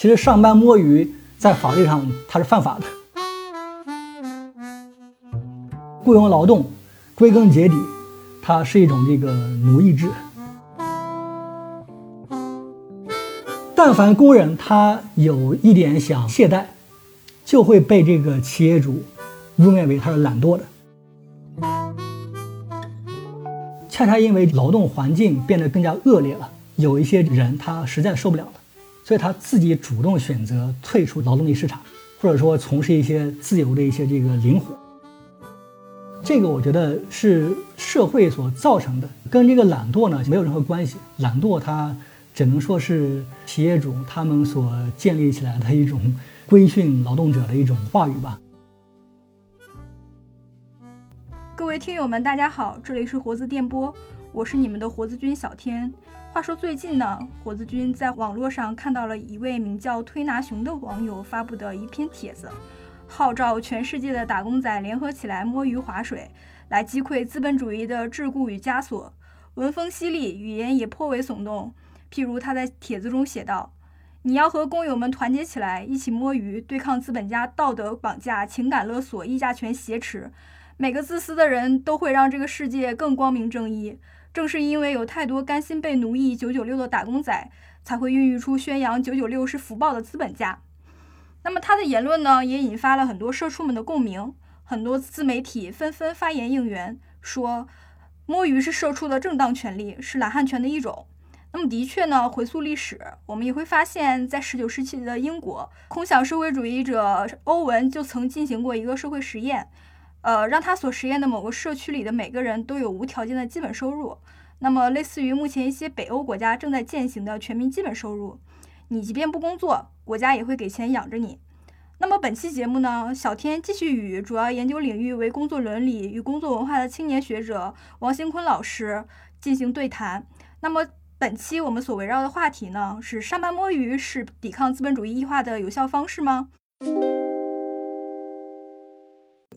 其实上班摸鱼在法律上它是犯法的。雇佣劳动，归根结底，它是一种这个奴役制。但凡工人他有一点想懈怠，就会被这个企业主污蔑为他是懒惰的。恰恰因为劳动环境变得更加恶劣了，有一些人他实在受不了了，所以他自己主动选择退出劳动力市场，或者说从事一些自由的一些这个灵活。这个我觉得是社会所造成的，跟这个懒惰呢没有任何关系。懒惰它只能说是企业主他们所建立起来的一种规训劳动者的一种话语吧。各位听友们，大家好，这里是活字电波，我是你们的活字君小天。话说最近呢，活字君在网络上看到了一位名叫推拿熊的网友发布的一篇帖子。号召全世界的打工仔联合起来摸鱼划水，来击溃资本主义的桎梏与枷锁。文风犀利，语言也颇为耸动。譬如他在帖子中写道：“你要和工友们团结起来，一起摸鱼，对抗资本家道德绑架、情感勒索、议价权挟持。每个自私的人都会让这个世界更光明正义。正是因为有太多甘心被奴役九九六的打工仔，才会孕育出宣扬九九六是福报的资本家。”那么他的言论呢，也引发了很多社畜们的共鸣，很多自媒体纷纷发言应援，说摸鱼是社畜的正当权利，是懒汉权的一种。那么的确呢，回溯历史，我们也会发现，在十九世纪的英国，空想社会主义者欧文就曾进行过一个社会实验，呃，让他所实验的某个社区里的每个人都有无条件的基本收入，那么类似于目前一些北欧国家正在践行的全民基本收入。你即便不工作，国家也会给钱养着你。那么本期节目呢，小天继续与主要研究领域为工作伦理与工作文化的青年学者王兴坤老师进行对谈。那么本期我们所围绕的话题呢，是上班摸鱼是抵抗资本主义异化的有效方式吗？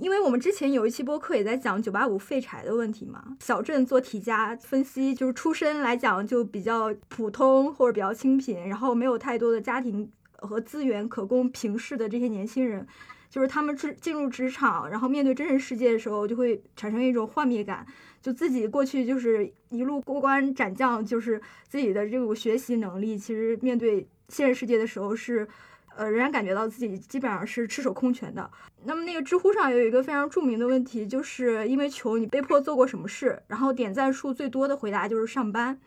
因为我们之前有一期播客也在讲九八五废柴的问题嘛，小镇做题家分析，就是出身来讲就比较普通或者比较清贫，然后没有太多的家庭和资源可供平视的这些年轻人，就是他们进进入职场，然后面对真实世界的时候，就会产生一种幻灭感，就自己过去就是一路过关斩将，就是自己的这种学习能力，其实面对现实世界的时候是。呃，仍然感觉到自己基本上是赤手空拳的。那么，那个知乎上有一个非常著名的问题，就是因为穷，你被迫做过什么事？然后点赞数最多的回答就是上班。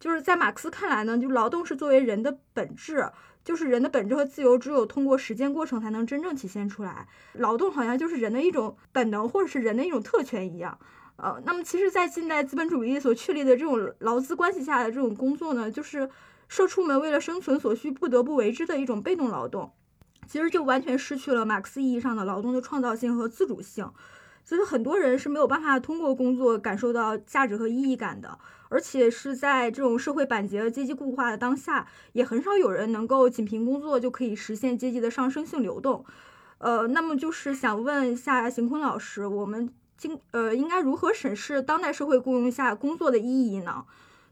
就是在马克思看来呢，就劳动是作为人的本质，就是人的本质和自由只有通过实践过程才能真正体现出来。劳动好像就是人的一种本能，或者是人的一种特权一样。呃，那么其实，在近代资本主义所确立的这种劳资关系下的这种工作呢，就是。社畜们为了生存所需不得不为之的一种被动劳动，其实就完全失去了马克思意义上的劳动的创造性和自主性。其实很多人是没有办法通过工作感受到价值和意义感的，而且是在这种社会板结、阶级固化的当下，也很少有人能够仅凭工作就可以实现阶级的上升性流动。呃，那么就是想问一下邢坤老师，我们今呃应该如何审视当代社会雇佣下工作的意义呢？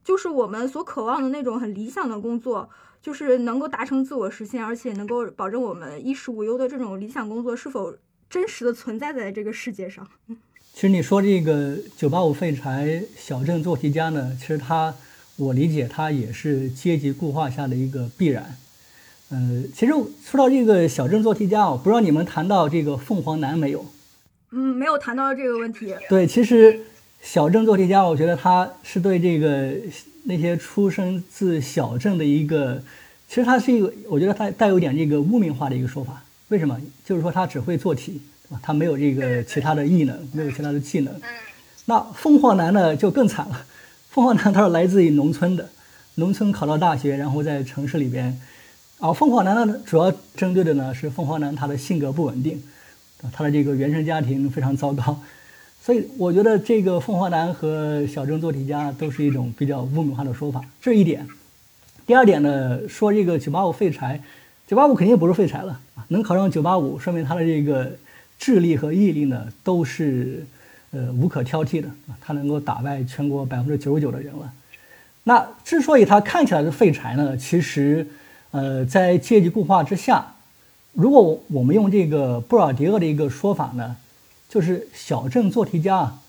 就是我们所渴望的那种很理想的工作，就是能够达成自我实现，而且能够保证我们衣食无忧的这种理想工作，是否真实的存在在这个世界上？其实你说这个九八五废柴小镇做题家呢，其实他，我理解他也是阶级固化下的一个必然。呃，其实说到这个小镇做题家，我不知道你们谈到这个凤凰男没有？嗯，没有谈到这个问题。对，其实。小镇做题家，我觉得他是对这个那些出生自小镇的一个，其实他是一个，我觉得他带有点这个污名化的一个说法。为什么？就是说他只会做题，对吧？他没有这个其他的异能，没有其他的技能。那凤凰男呢就更惨了。凤凰男他是来自于农村的，农村考到大学，然后在城市里边。而凤凰男呢，主要针对的呢是凤凰男他的性格不稳定，他的这个原生家庭非常糟糕。所以我觉得这个凤凰男和小镇做题家都是一种比较污名化的说法，这一点。第二点呢，说这个九八五废柴，九八五肯定不是废柴了，能考上九八五，说明他的这个智力和毅力呢都是呃无可挑剔的，他能够打败全国百分之九十九的人了。那之所以他看起来是废柴呢，其实呃，在阶级固化之下，如果我们用这个布尔迪厄的一个说法呢，就是小镇做题家啊，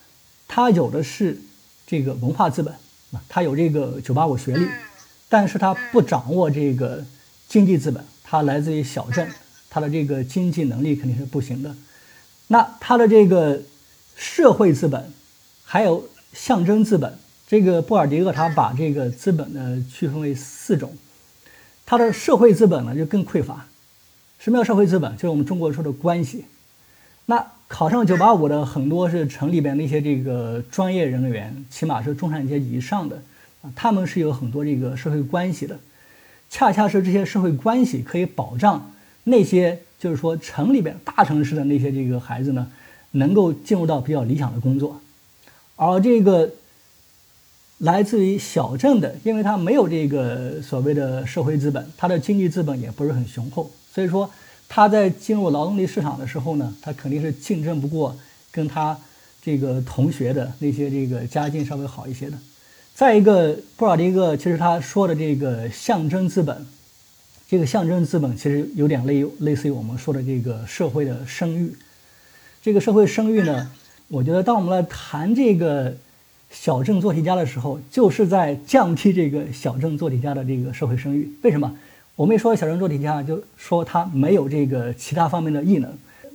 他有的是这个文化资本啊，他有这个985学历，但是他不掌握这个经济资本，他来自于小镇，他的这个经济能力肯定是不行的。那他的这个社会资本，还有象征资本。这个布尔迪厄他把这个资本呢区分为四种，他的社会资本呢就更匮乏。什么叫社会资本？就是我们中国说的关系。那考上985的很多是城里边那些这个专业人员，起码是中产阶级以上的啊，他们是有很多这个社会关系的。恰恰是这些社会关系可以保障那些就是说城里边大城市的那些这个孩子呢，能够进入到比较理想的工作，而这个。来自于小镇的，因为他没有这个所谓的社会资本，他的经济资本也不是很雄厚，所以说他在进入劳动力市场的时候呢，他肯定是竞争不过跟他这个同学的那些这个家境稍微好一些的。再一个，布尔迪厄其实他说的这个象征资本，这个象征资本其实有点类类似于我们说的这个社会的声誉。这个社会声誉呢，我觉得当我们来谈这个。小镇做题家的时候，就是在降低这个小镇做题家的这个社会声誉。为什么？我们一说小镇做题家，就说他没有这个其他方面的异能，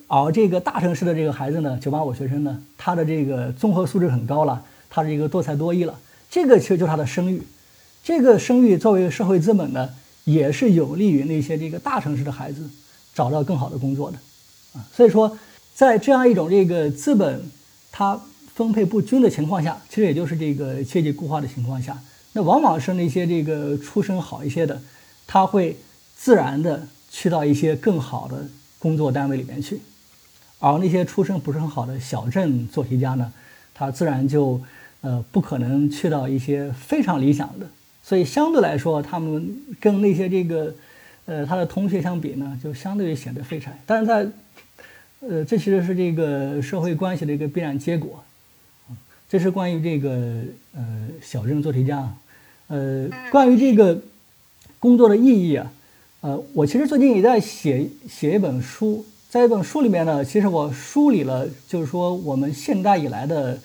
而这个大城市的这个孩子呢，九八五学生呢，他的这个综合素质很高了，他的这个多才多艺了，这个其实就是他的声誉。这个声誉作为社会资本呢，也是有利于那些这个大城市的孩子找到更好的工作的，啊，所以说，在这样一种这个资本，它。分配不均的情况下，其实也就是这个阶级固化的情况下，那往往是那些这个出身好一些的，他会自然的去到一些更好的工作单位里面去，而那些出身不是很好的小镇做题家呢，他自然就呃不可能去到一些非常理想的，所以相对来说，他们跟那些这个呃他的同学相比呢，就相对于显得废柴。但是在呃这其实是这个社会关系的一个必然结果。这是关于这个呃小镇做题家，呃，关于这个工作的意义啊，呃，我其实最近也在写写一本书，在一本书里面呢，其实我梳理了，就是说我们现代以来的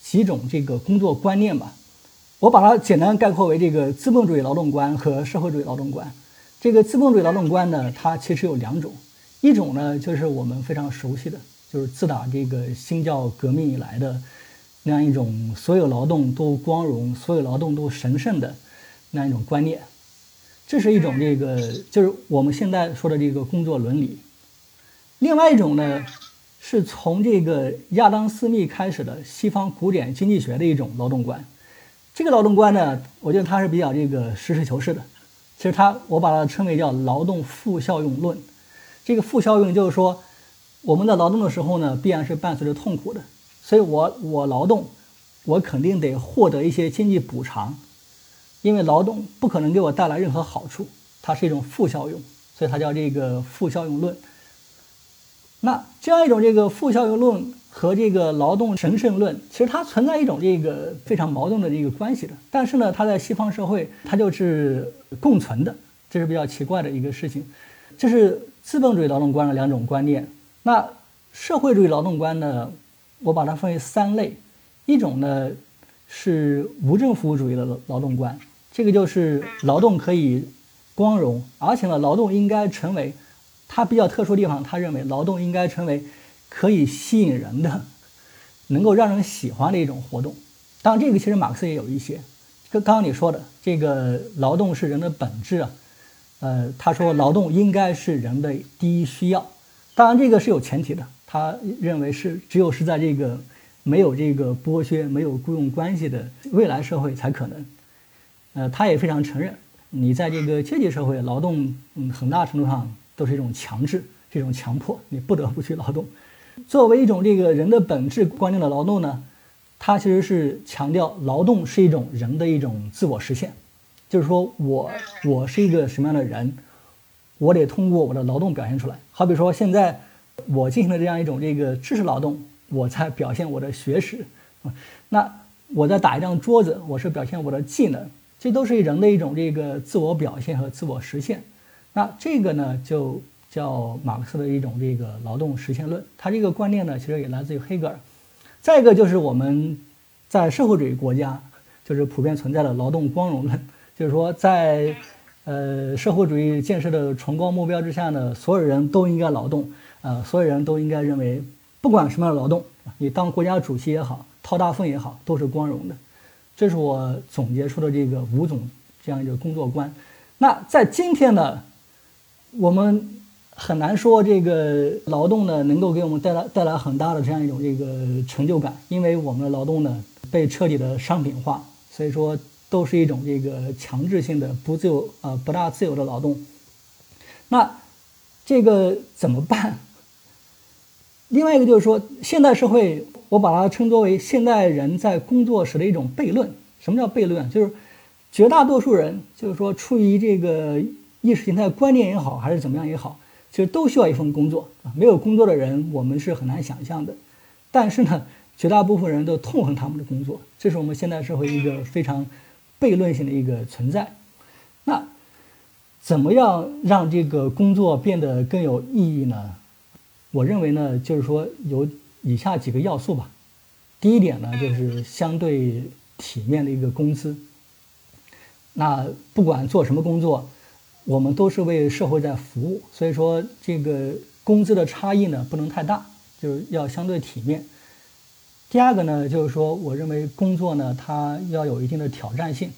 几种这个工作观念吧，我把它简单概括为这个资本主义劳动观和社会主义劳动观。这个资本主义劳动观呢，它其实有两种，一种呢就是我们非常熟悉的，就是自打这个新教革命以来的。那样一种所有劳动都光荣、所有劳动都神圣的那样一种观念，这是一种这个就是我们现在说的这个工作伦理。另外一种呢，是从这个亚当·斯密开始的西方古典经济学的一种劳动观。这个劳动观呢，我觉得它是比较这个实事求是的。其实它我把它称为叫劳动负效用论。这个负效用就是说，我们在劳动的时候呢，必然是伴随着痛苦的。所以，我我劳动，我肯定得获得一些经济补偿，因为劳动不可能给我带来任何好处，它是一种负效用，所以它叫这个负效用论。那这样一种这个负效用论和这个劳动神圣论，其实它存在一种这个非常矛盾的这个关系的。但是呢，它在西方社会它就是共存的，这是比较奇怪的一个事情。这是资本主义劳动观的两种观念。那社会主义劳动观呢？我把它分为三类，一种呢是无政府主义的劳动观，这个就是劳动可以光荣，而且呢，劳动应该成为它比较特殊地方，他认为劳动应该成为可以吸引人的，能够让人喜欢的一种活动。当然，这个其实马克思也有一些，跟刚刚你说的这个劳动是人的本质啊，呃，他说劳动应该是人的第一需要，当然这个是有前提的。他认为是只有是在这个没有这个剥削、没有雇佣关系的未来社会才可能。呃，他也非常承认，你在这个阶级社会劳动，嗯，很大程度上都是一种强制、这种强迫，你不得不去劳动。作为一种这个人的本质观念的劳动呢，它其实是强调劳动是一种人的一种自我实现，就是说我我是一个什么样的人，我得通过我的劳动表现出来。好比说现在。我进行了这样一种这个知识劳动，我在表现我的学识，那我在打一张桌子，我是表现我的技能，这都是人的一种这个自我表现和自我实现。那这个呢，就叫马克思的一种这个劳动实现论。他这个观念呢，其实也来自于黑格尔。再一个就是我们在社会主义国家，就是普遍存在的劳动光荣论，就是说在呃社会主义建设的崇高目标之下呢，所有人都应该劳动，呃，所有人都应该认为，不管什么样的劳动，你当国家主席也好，掏大粪也好，都是光荣的。这是我总结出的这个五种这样一个工作观。那在今天呢，我们很难说这个劳动呢能够给我们带来带来很大的这样一种这个成就感，因为我们的劳动呢被彻底的商品化，所以说都是一种这个强制性的不自由呃不大自由的劳动。那这个怎么办？另外一个就是说，现代社会。我把它称作为现代人在工作时的一种悖论。什么叫悖论？就是绝大多数人，就是说出于这个意识形态观念也好，还是怎么样也好，其实都需要一份工作。没有工作的人，我们是很难想象的。但是呢，绝大部分人都痛恨他们的工作，这是我们现代社会一个非常悖论性的一个存在。那怎么样让这个工作变得更有意义呢？我认为呢，就是说有。以下几个要素吧。第一点呢，就是相对体面的一个工资。那不管做什么工作，我们都是为社会在服务，所以说这个工资的差异呢不能太大，就是要相对体面。第二个呢，就是说我认为工作呢它要有一定的挑战性。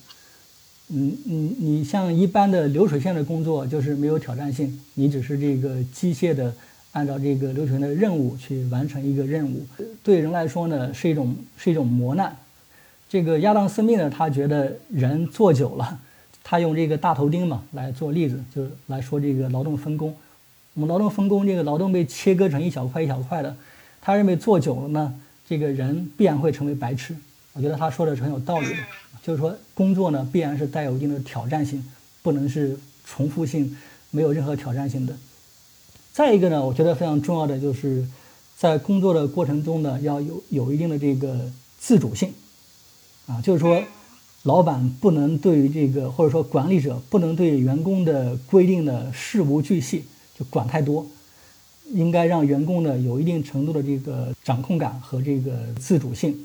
嗯嗯，你像一般的流水线的工作就是没有挑战性，你只是这个机械的。按照这个流程的任务去完成一个任务，对人来说呢是一种是一种磨难。这个亚当斯密呢，他觉得人做久了，他用这个大头钉嘛来做例子，就来说这个劳动分工。我们劳动分工，这个劳动被切割成一小块一小块的，他认为做久了呢，这个人必然会成为白痴。我觉得他说的是很有道理的，就是说工作呢必然是带有一定的挑战性，不能是重复性、没有任何挑战性的。再一个呢，我觉得非常重要的就是，在工作的过程中呢，要有有一定的这个自主性，啊，就是说，老板不能对于这个或者说管理者不能对员工的规定的事无巨细就管太多，应该让员工呢有一定程度的这个掌控感和这个自主性。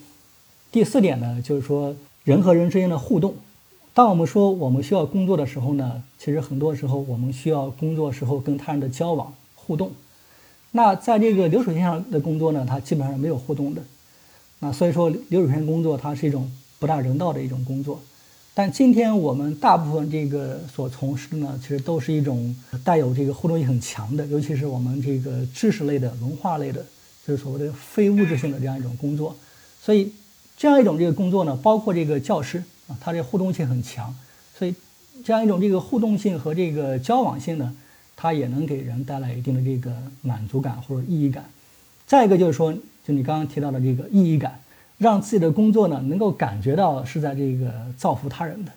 第四点呢，就是说人和人之间的互动。当我们说我们需要工作的时候呢，其实很多时候我们需要工作时候跟他人的交往。互动，那在这个流水线上的工作呢，它基本上没有互动的，那所以说流水线工作它是一种不大人道的一种工作。但今天我们大部分这个所从事的呢，其实都是一种带有这个互动性很强的，尤其是我们这个知识类的、文化类的，就是所谓的非物质性的这样一种工作。所以这样一种这个工作呢，包括这个教师啊，他这互动性很强，所以这样一种这个互动性和这个交往性呢。它也能给人带来一定的这个满足感或者意义感。再一个就是说，就你刚刚提到的这个意义感，让自己的工作呢能够感觉到是在这个造福他人的。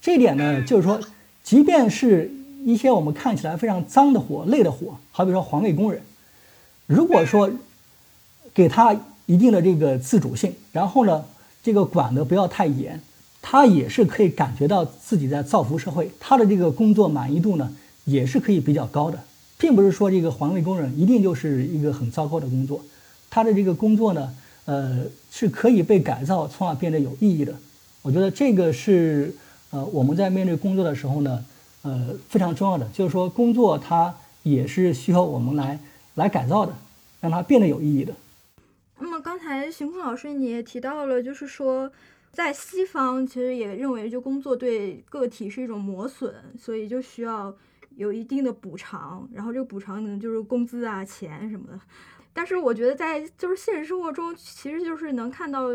这一点呢，就是说，即便是一些我们看起来非常脏的活、累的活，好比说环卫工人，如果说给他一定的这个自主性，然后呢，这个管的不要太严，他也是可以感觉到自己在造福社会，他的这个工作满意度呢。也是可以比较高的，并不是说这个环卫工人一定就是一个很糟糕的工作，他的这个工作呢，呃，是可以被改造，从而变得有意义的。我觉得这个是呃我们在面对工作的时候呢，呃非常重要的，就是说工作它也是需要我们来来改造的，让它变得有意义的。那么刚才邢坤老师你也提到了，就是说。在西方，其实也认为就工作对个体是一种磨损，所以就需要有一定的补偿，然后这个补偿可能就是工资啊、钱什么的。但是我觉得在就是现实生活中，其实就是能看到，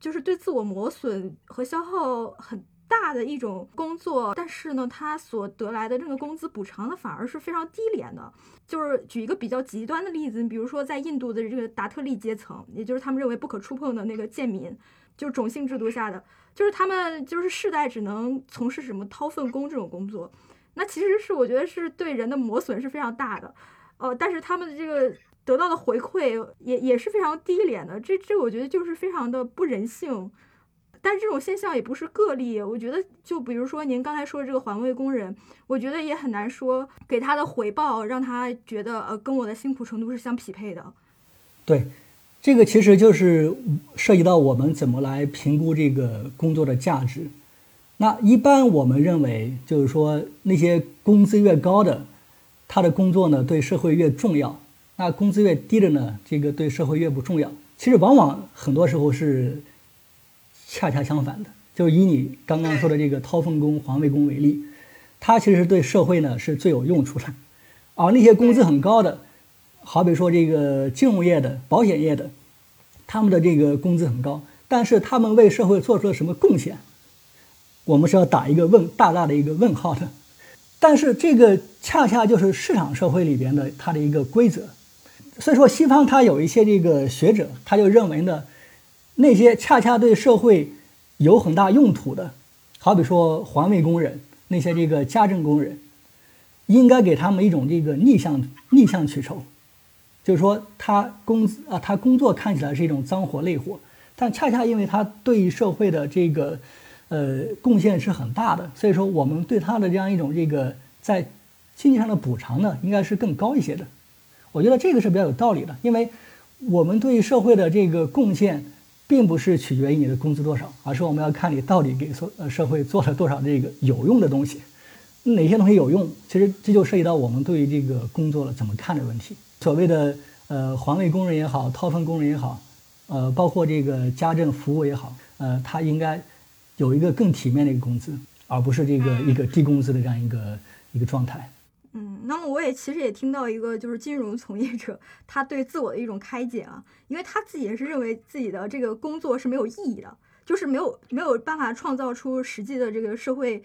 就是对自我磨损和消耗很大的一种工作，但是呢，他所得来的这个工资补偿呢，反而是非常低廉的。就是举一个比较极端的例子，你比如说在印度的这个达特利阶层，也就是他们认为不可触碰的那个贱民。就是种姓制度下的，就是他们就是世代只能从事什么掏粪工这种工作，那其实是我觉得是对人的磨损是非常大的，呃，但是他们的这个得到的回馈也也是非常低廉的，这这我觉得就是非常的不人性。但这种现象也不是个例，我觉得就比如说您刚才说的这个环卫工人，我觉得也很难说给他的回报让他觉得呃跟我的辛苦程度是相匹配的。对，这个其实就是涉及到我们怎么来评估这个工作的价值。那一般我们认为，就是说那些工资越高的，他的工作呢对社会越重要；那工资越低的呢，这个对社会越不重要。其实往往很多时候是恰恰相反的。就以你刚刚说的这个掏粪工、环卫工为例，他其实对社会呢是最有用处的，而那些工资很高的，好比说这个金融业的、保险业的，他们的这个工资很高，但是他们为社会做出了什么贡献？我们是要打一个问大大的一个问号的，但是这个恰恰就是市场社会里边的它的一个规则，所以说西方它有一些这个学者他就认为呢，那些恰恰对社会有很大用途的，好比说环卫工人那些这个家政工人，应该给他们一种这个逆向逆向取酬，就是说他工资啊他工作看起来是一种脏活累活，但恰恰因为他对社会的这个。呃，贡献是很大的，所以说我们对他的这样一种这个在经济上的补偿呢，应该是更高一些的。我觉得这个是比较有道理的，因为我们对社会的这个贡献，并不是取决于你的工资多少，而是我们要看你到底给社呃社会做了多少这个有用的东西，哪些东西有用，其实这就涉及到我们对于这个工作了怎么看的问题。所谓的呃环卫工人也好，掏粪工人也好，呃包括这个家政服务也好，呃他应该。有一个更体面的一个工资，而不是这个一个低工资的这样一个一个状态。嗯，那么我也其实也听到一个就是金融从业者 他对自我的一种开解啊，因为他自己也是认为自己的这个工作是没有意义的，就是没有没有办法创造出实际的这个社会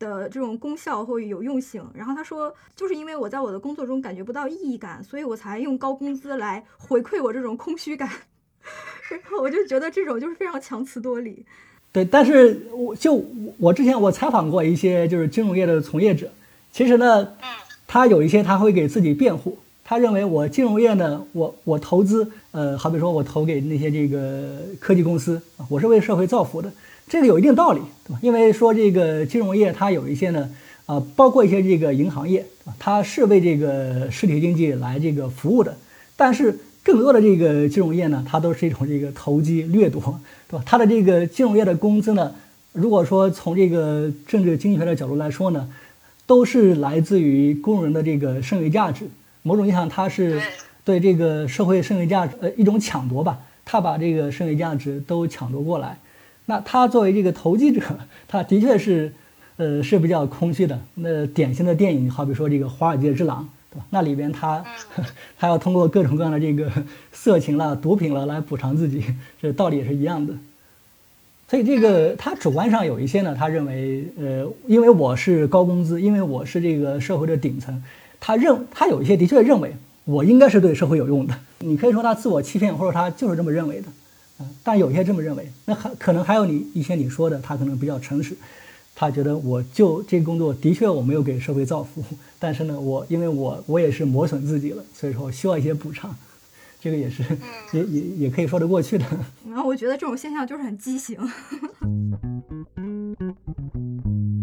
的这种功效或有用性。然后他说，就是因为我在我的工作中感觉不到意义感，所以我才用高工资来回馈我这种空虚感。然后我就觉得这种就是非常强词夺理。对，但是我就我之前我采访过一些就是金融业的从业者，其实呢，他有一些他会给自己辩护，他认为我金融业呢，我我投资，呃，好比说我投给那些这个科技公司，我是为社会造福的，这个有一定道理，对吧？因为说这个金融业它有一些呢，啊，包括一些这个银行业，它是为这个实体经济来这个服务的，但是。更多的这个金融业呢，它都是一种这个投机掠夺，对吧？它的这个金融业的工资呢，如果说从这个政治经济学的角度来说呢，都是来自于工人的这个剩余价值。某种意义上，它是对这个社会剩余价值呃一种抢夺吧。他把这个剩余价值都抢夺过来，那他作为这个投机者，他的确是呃是比较空虚的。那典型的电影，好比说这个《华尔街之狼》。对吧？那里边他，他要通过各种各样的这个色情了、毒品了来补偿自己，这道理也是一样的。所以这个他主观上有一些呢，他认为，呃，因为我是高工资，因为我是这个社会的顶层，他认他有一些的确认为我应该是对社会有用的。你可以说他自我欺骗，或者他就是这么认为的，嗯，但有些这么认为，那还可能还有你一些你说的，他可能比较诚实。他觉得我就这个工作的确我没有给社会造福，但是呢，我因为我我也是磨损自己了，所以说需要一些补偿，这个也是也也也可以说得过去的。然后我觉得这种现象就是很畸形。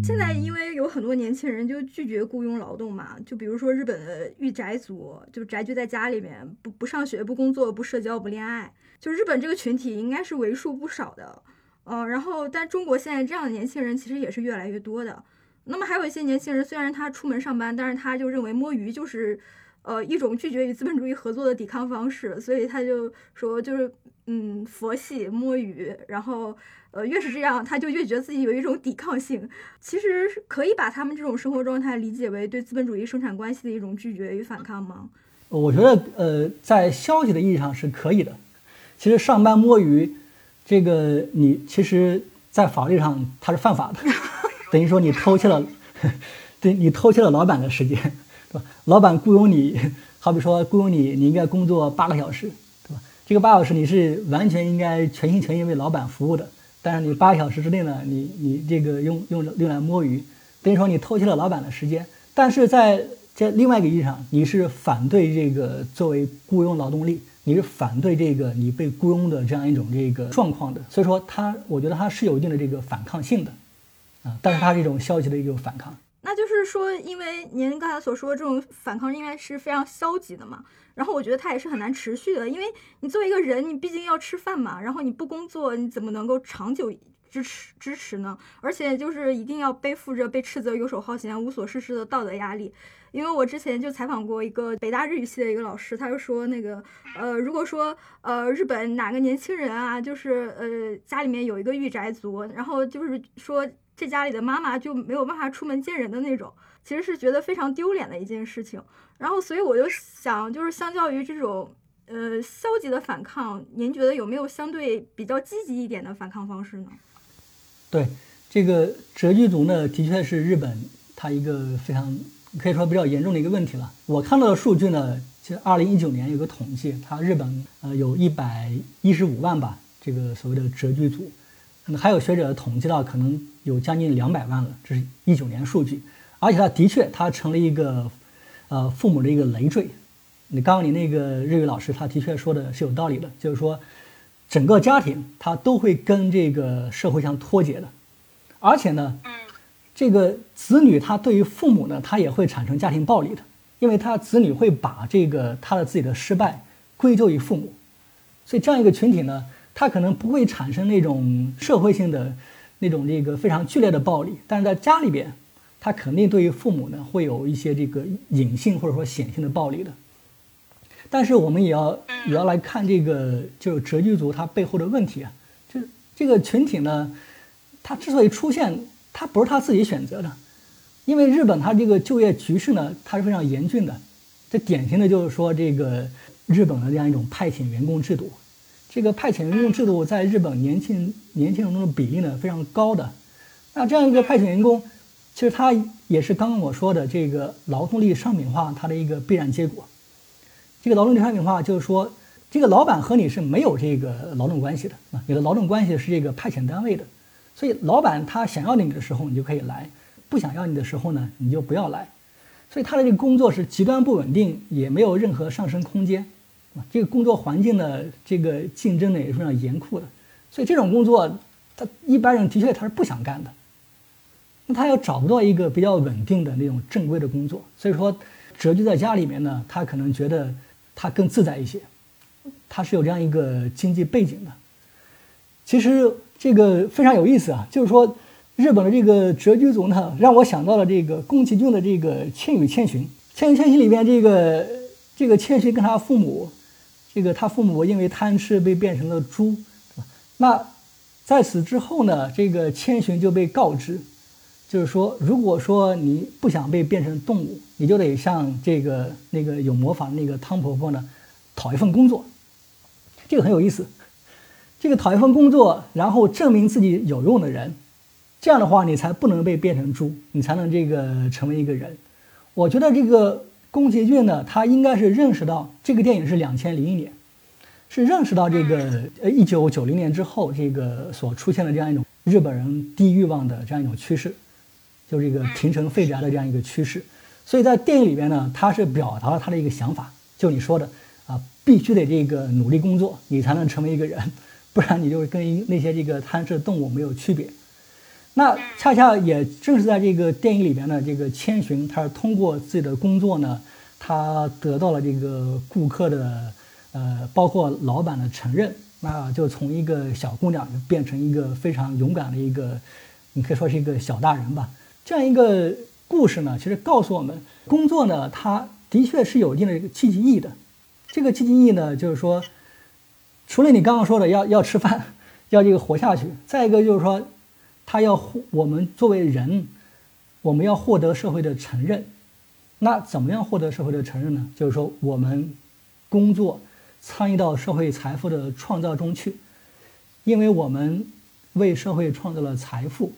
现在因为有很多年轻人就拒绝雇佣劳动嘛，就比如说日本的御宅族，就宅居在家里面，不不上学、不工作、不社交、不恋爱，就日本这个群体应该是为数不少的。呃，然后，但中国现在这样的年轻人其实也是越来越多的。那么还有一些年轻人，虽然他出门上班，但是他就认为摸鱼就是，呃，一种拒绝与资本主义合作的抵抗方式，所以他就说就是，嗯，佛系摸鱼。然后，呃，越是这样，他就越觉得自己有一种抵抗性。其实可以把他们这种生活状态理解为对资本主义生产关系的一种拒绝与反抗吗？我觉得，呃，在消极的意义上是可以的。其实上班摸鱼。这个你其实，在法律上它是犯法的，等于说你偷窃了，对，你偷窃了老板的时间，对吧？老板雇佣你，好比说雇佣你，你应该工作八个小时，对吧？这个八小时你是完全应该全心全意为老板服务的，但是你八小时之内呢，你你这个用用用来摸鱼，等于说你偷窃了老板的时间。但是在这另外一个意义上，你是反对这个作为雇佣劳动力，你是反对这个你被雇佣的这样一种这个状况的，所以说他，我觉得他是有一定的这个反抗性的，啊，但是他是一种消极的一种反抗。那就是说，因为您刚才所说的这种反抗应该是非常消极的嘛，然后我觉得他也是很难持续的，因为你作为一个人，你毕竟要吃饭嘛，然后你不工作，你怎么能够长久支持支持呢？而且就是一定要背负着被斥责游手好闲、无所事事的道德压力。因为我之前就采访过一个北大日语系的一个老师，他就说那个，呃，如果说呃日本哪个年轻人啊，就是呃家里面有一个御宅族，然后就是说这家里的妈妈就没有办法出门见人的那种，其实是觉得非常丢脸的一件事情。然后所以我就想，就是相较于这种呃消极的反抗，您觉得有没有相对比较积极一点的反抗方式呢？对，这个折居族呢，的确是日本它一个非常。可以说比较严重的一个问题了。我看到的数据呢，其实二零一九年有个统计，它日本呃有一百一十五万吧，这个所谓的折居族，那还有学者统计到可能有将近两百万了，这是一九年数据。而且它的确，它成了一个呃父母的一个累赘。你刚刚你那个日语老师，他的确说的是有道理的，就是说整个家庭他都会跟这个社会相脱节的，而且呢。这个子女他对于父母呢，他也会产生家庭暴力的，因为他子女会把这个他的自己的失败归咎于父母，所以这样一个群体呢，他可能不会产生那种社会性的那种这个非常剧烈的暴力，但是在家里边，他肯定对于父母呢会有一些这个隐性或者说显性的暴力的。但是我们也要也要来看这个就是折居族它背后的问题啊，就是这个群体呢，它之所以出现。它不是他自己选择的，因为日本它这个就业局势呢，它是非常严峻的。这典型的就是说，这个日本的这样一种派遣员工制度，这个派遣员工制度在日本年轻年轻人中的比例呢非常高的。那这样一个派遣员工，其实他也是刚刚我说的这个劳动力商品化它的一个必然结果。这个劳动力商品化就是说，这个老板和你是没有这个劳动关系的啊，你的劳动关系是这个派遣单位的。所以，老板他想要你的时候，你就可以来；不想要你的时候呢，你就不要来。所以，他的这个工作是极端不稳定，也没有任何上升空间。啊，这个工作环境呢，这个竞争呢也是非常严酷的。所以，这种工作，他一般人的确他是不想干的。那他又找不到一个比较稳定的那种正规的工作，所以说折居在家里面呢，他可能觉得他更自在一些。他是有这样一个经济背景的。其实。这个非常有意思啊，就是说，日本的这个折居族呢，让我想到了这个宫崎骏的这个《千与千寻》。《千与千寻》里面这个这个千寻跟他父母，这个他父母因为贪吃被变成了猪，那在此之后呢，这个千寻就被告知，就是说，如果说你不想被变成动物，你就得向这个那个有魔法的那个汤婆婆呢讨一份工作。这个很有意思。这个讨一份工作，然后证明自己有用的人，这样的话你才不能被变成猪，你才能这个成为一个人。我觉得这个宫崎骏呢，他应该是认识到这个电影是两千零一年，是认识到这个呃一九九零年之后这个所出现的这样一种日本人低欲望的这样一种趋势，就这个平成废宅的这样一个趋势。所以在电影里边呢，他是表达了他的一个想法，就你说的啊，必须得这个努力工作，你才能成为一个人。不然你就跟那些这个贪吃的动物没有区别。那恰恰也正是在这个电影里边呢，这个千寻他是通过自己的工作呢，他得到了这个顾客的，呃，包括老板的承认，那就从一个小姑娘变成一个非常勇敢的一个，你可以说是一个小大人吧。这样一个故事呢，其实告诉我们，工作呢，它的确是有一定的积极意义的。这个积极意义呢，就是说。除了你刚刚说的要要吃饭，要这个活下去，再一个就是说，他要我们作为人，我们要获得社会的承认。那怎么样获得社会的承认呢？就是说，我们工作参与到社会财富的创造中去，因为我们为社会创造了财富，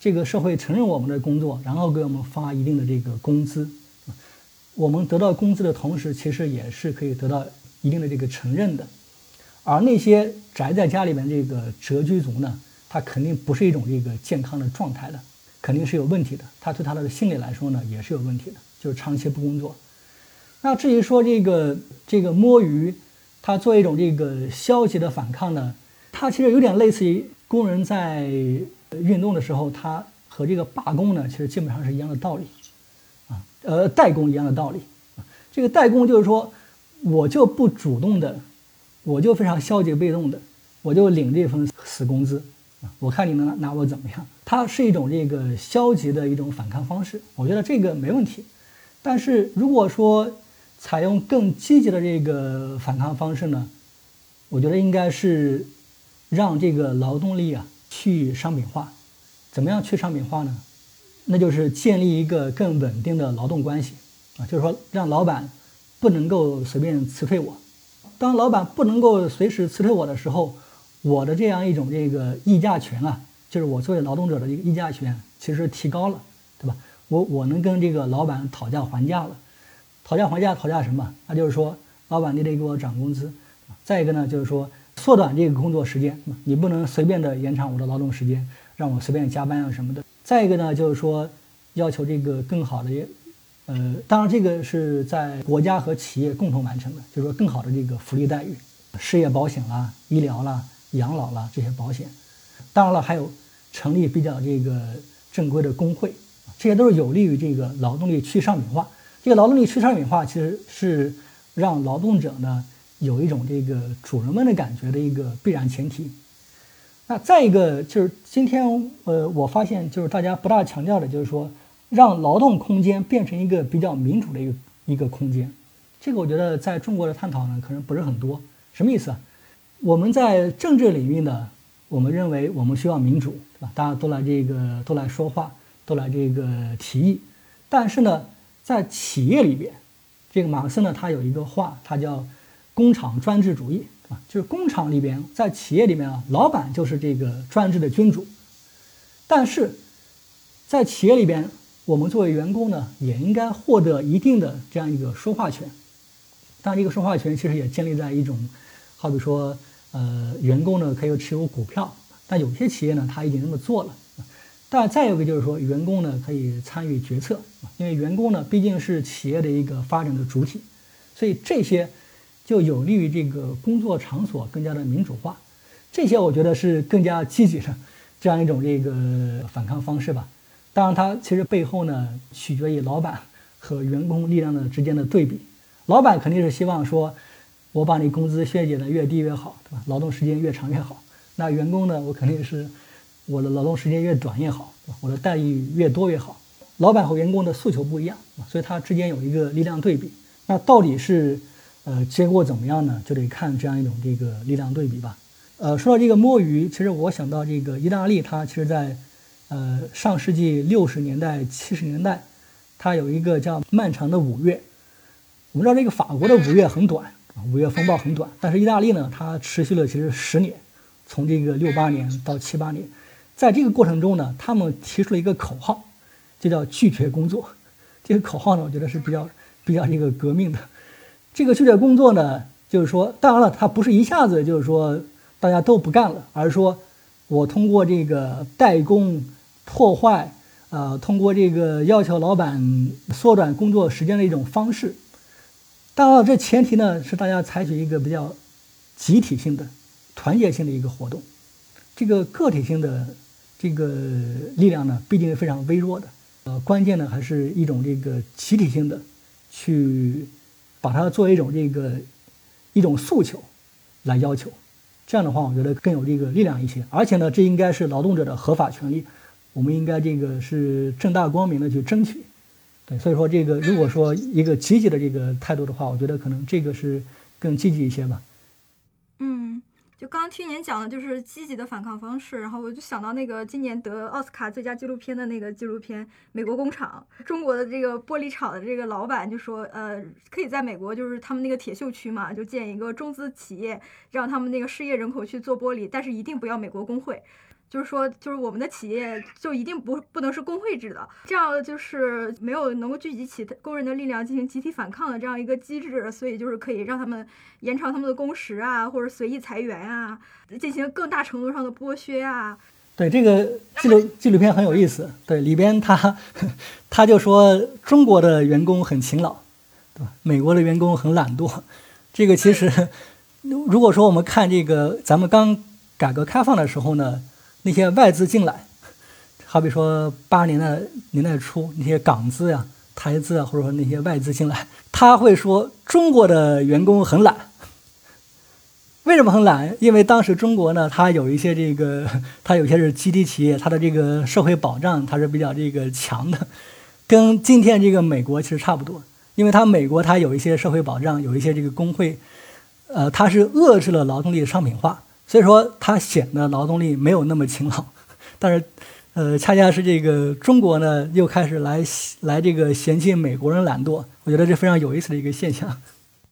这个社会承认我们的工作，然后给我们发一定的这个工资。我们得到工资的同时，其实也是可以得到一定的这个承认的。而那些宅在家里面这个谪居族呢，他肯定不是一种这个健康的状态的，肯定是有问题的。他对他的心理来说呢，也是有问题的，就是长期不工作。那至于说这个这个摸鱼，他做一种这个消极的反抗呢，它其实有点类似于工人在运动的时候，它和这个罢工呢，其实基本上是一样的道理，啊，呃，代工一样的道理。这个代工就是说，我就不主动的，我就非常消极被动的，我就领这份死工资，啊，我看你能拿我怎么样？它是一种这个消极的一种反抗方式，我觉得这个没问题。但是如果说采用更积极的这个反抗方式呢，我觉得应该是让这个劳动力啊去商品化。怎么样去商品化呢？那就是建立一个更稳定的劳动关系啊，就是说让老板不能够随便辞退我。当老板不能够随时辞退我的时候，我的这样一种这个议价权啊，就是我作为劳动者的一个议价权，其实提高了，对吧？我我能跟这个老板讨价还价了，讨价还价讨价什么？那就是说，老板你得给我涨工资。再一个呢，就是说缩短这个工作时间，你不能随便的延长我的劳动时间，让我随便加班啊什么的。再一个呢，就是说要求这个更好的，呃，当然这个是在国家和企业共同完成的，就是说更好的这个福利待遇，失业保险啦、医疗啦、养老啦这些保险。当然了，还有成立比较这个正规的工会。这些都是有利于这个劳动力去商品化。这个劳动力去商品化，其实是让劳动者呢有一种这个主人们的感觉的一个必然前提。那再一个就是今天，呃，我发现就是大家不大强调的，就是说让劳动空间变成一个比较民主的一个一个空间。这个我觉得在中国的探讨呢，可能不是很多。什么意思？我们在政治领域呢，我们认为我们需要民主，对吧？大家都来这个都来说话。都来这个提议，但是呢，在企业里边，这个马克思呢，他有一个话，他叫“工厂专制主义”啊，就是工厂里边，在企业里面啊，老板就是这个专制的君主，但是在企业里边，我们作为员工呢，也应该获得一定的这样一个说话权。当然，这个说话权其实也建立在一种，好比说，呃，员工呢可以持有股票，但有些企业呢，他已经那么做了。但再有一个就是说，员工呢可以参与决策，因为员工呢毕竟是企业的一个发展的主体，所以这些就有利于这个工作场所更加的民主化。这些我觉得是更加积极的这样一种这个反抗方式吧。当然，它其实背后呢取决于老板和员工力量的之间的对比。老板肯定是希望说，我把你工资削减的越低越好，对吧？劳动时间越长越好。那员工呢，我肯定是。我的劳动时间越短越好，我的待遇越多越好。老板和员工的诉求不一样，所以它之间有一个力量对比。那到底是呃结果怎么样呢？就得看这样一种这个力量对比吧。呃，说到这个摸鱼，其实我想到这个意大利，它其实在呃上世纪六十年代、七十年代，它有一个叫漫长的五月。我们知道这个法国的五月很短，五月风暴很短，但是意大利呢，它持续了其实十年，从这个六八年到七八年。在这个过程中呢，他们提出了一个口号，就叫拒绝工作。这个口号呢，我觉得是比较比较这个革命的。这个拒绝工作呢，就是说，当然了，它不是一下子就是说大家都不干了，而是说我通过这个代工、破坏，呃，通过这个要求老板缩短工作时间的一种方式。当然了，这前提呢是大家采取一个比较集体性的、团结性的一个活动，这个个体性的。这个力量呢，毕竟是非常微弱的，呃，关键呢还是一种这个集体性的，去把它作为一种这个一种诉求来要求，这样的话，我觉得更有这个力量一些。而且呢，这应该是劳动者的合法权利，我们应该这个是正大光明的去争取。对，所以说这个如果说一个积极的这个态度的话，我觉得可能这个是更积极一些吧。就刚刚听您讲的，就是积极的反抗方式，然后我就想到那个今年得奥斯卡最佳纪录片的那个纪录片《美国工厂》，中国的这个玻璃厂的这个老板就说，呃，可以在美国，就是他们那个铁锈区嘛，就建一个中资企业，让他们那个失业人口去做玻璃，但是一定不要美国工会。就是说，就是我们的企业就一定不不能是工会制的，这样就是没有能够聚集起工人的力量进行集体反抗的这样一个机制，所以就是可以让他们延长他们的工时啊，或者随意裁员啊，进行更大程度上的剥削啊。对这个纪录纪录片很有意思，对里边他 他就说中国的员工很勤劳，对吧？美国的员工很懒惰，这个其实。如果说我们看这个，咱们刚改革开放的时候呢，那些外资进来，好比说八十年代年代初那些港资呀、台资啊，或者说那些外资进来，他会说中国的员工很懒。为什么很懒？因为当时中国呢，它有一些这个，它有些是集体企业，它的这个社会保障它是比较这个强的，跟今天这个美国其实差不多。因为它美国它有一些社会保障，有一些这个工会，呃，它是遏制了劳动力的商品化，所以说它显得劳动力没有那么勤劳。但是，呃，恰恰是这个中国呢，又开始来来这个嫌弃美国人懒惰，我觉得这非常有意思的一个现象。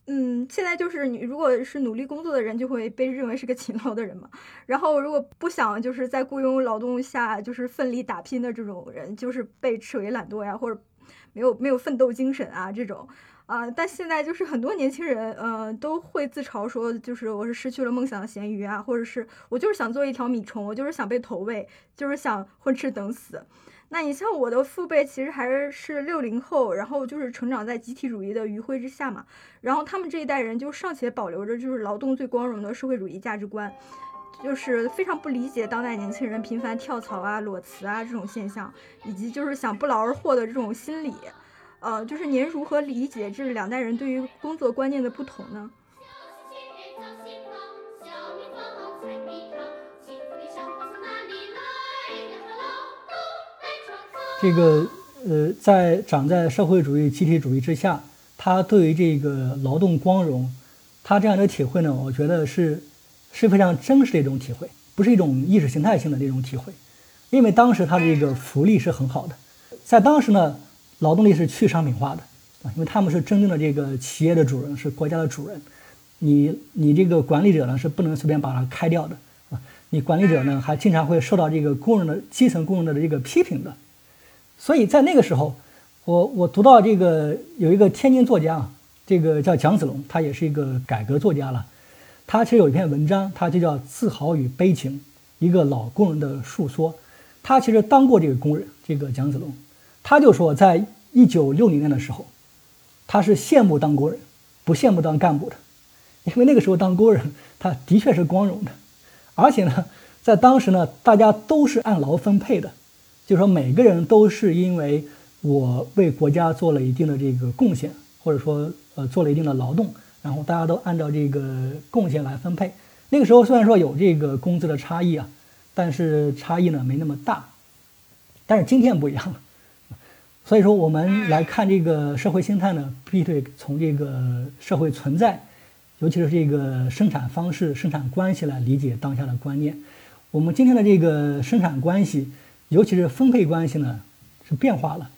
嗯，现在就是你如果是努力工作的人，就会被认为是个勤劳的人嘛。然后如果不想就是在雇佣劳动下就是奋力打拼的这种人，就是被斥为懒惰呀，或者没有没有奋斗精神啊这种啊。但现在就是很多年轻人，呃，都会自嘲说，就是我是失去了梦想的咸鱼啊，或者是我就是想做一条米虫，我就是想被投喂，就是想混吃等死。那你像我的父辈，其实还是是六零后，然后就是成长在集体主义的余晖之下嘛，然后他们这一代人就尚且保留着就是劳动最光荣的社会主义价值观，就是非常不理解当代年轻人频繁跳槽啊、裸辞啊这种现象，以及就是想不劳而获的这种心理，呃，就是您如何理解这两代人对于工作观念的不同呢？这个呃，在长在社会主义集体主义之下，他对于这个劳动光荣，他这样的体会呢，我觉得是是非常真实的一种体会，不是一种意识形态性的那种体会。因为当时他的这个福利是很好的，在当时呢，劳动力是去商品化的啊，因为他们是真正的这个企业的主人，是国家的主人，你你这个管理者呢是不能随便把它开掉的啊，你管理者呢还经常会受到这个工人的基层工人的这个批评的。所以在那个时候，我我读到这个有一个天津作家，这个叫蒋子龙，他也是一个改革作家了。他其实有一篇文章，他就叫《自豪与悲情》，一个老工人的述说。他其实当过这个工人，这个蒋子龙，他就说，在一九六零年的时候，他是羡慕当工人，不羡慕当干部的，因为那个时候当工人，他的确是光荣的，而且呢，在当时呢，大家都是按劳分配的。就是说，每个人都是因为我为国家做了一定的这个贡献，或者说呃做了一定的劳动，然后大家都按照这个贡献来分配。那个时候虽然说有这个工资的差异啊，但是差异呢没那么大。但是今天不一样了，所以说我们来看这个社会心态呢，必须得从这个社会存在，尤其是这个生产方式、生产关系来理解当下的观念。我们今天的这个生产关系。尤其是分配关系呢，是变化了。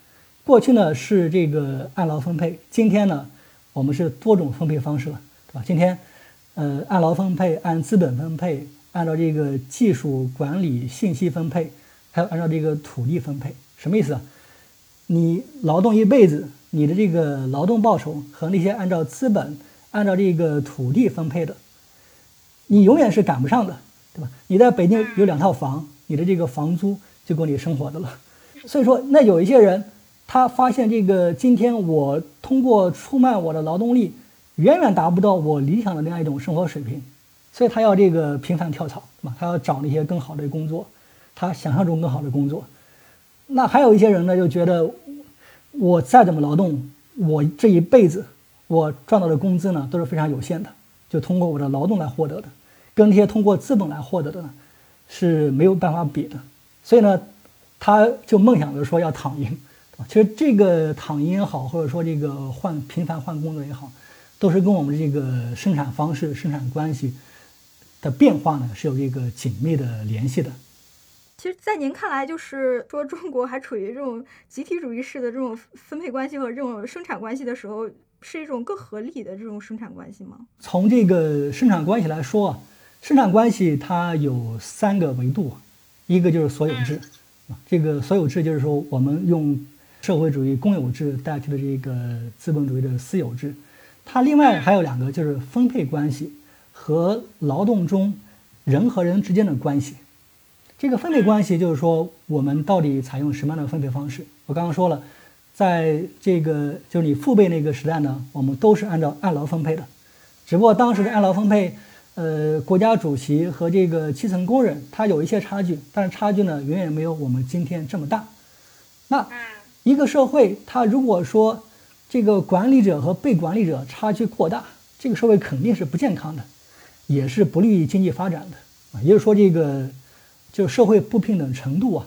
过去呢是这个按劳分配，今天呢我们是多种分配方式了，对吧？今天，呃，按劳分配，按资本分配，按照这个技术管理、信息分配，还有按照这个土地分配。什么意思啊？你劳动一辈子，你的这个劳动报酬和那些按照资本、按照这个土地分配的，你永远是赶不上的，对吧？你在北京有两套房，你的这个房租。就够你生活的了，所以说，那有一些人，他发现这个今天我通过出卖我的劳动力，远远达不到我理想的那样一种生活水平，所以他要这个频繁跳槽，对吧？他要找那些更好的工作，他想象中更好的工作。那还有一些人呢，就觉得我再怎么劳动，我这一辈子我赚到的工资呢都是非常有限的，就通过我的劳动来获得的，跟那些通过资本来获得的呢是没有办法比的。所以呢，他就梦想着说要躺赢，其实这个躺赢也好，或者说这个换频繁换工作也好，都是跟我们这个生产方式、生产关系的变化呢是有这个紧密的联系的。其实，在您看来，就是说中国还处于这种集体主义式的这种分配关系和这种生产关系的时候，是一种更合理的这种生产关系吗？从这个生产关系来说啊，生产关系它有三个维度。一个就是所有制，啊，这个所有制就是说我们用社会主义公有制代替的这个资本主义的私有制，它另外还有两个就是分配关系和劳动中人和人之间的关系。这个分配关系就是说我们到底采用什么样的分配方式？我刚刚说了，在这个就是你父辈那个时代呢，我们都是按照按劳分配的，只不过当时的按劳分配，呃，国家主席和这个基层工人他有一些差距，但是差距呢远远没有我们今天这么大。那一个社会，他如果说这个管理者和被管理者差距过大，这个社会肯定是不健康的，也是不利于经济发展的啊。也就是说，这个就社会不平等程度啊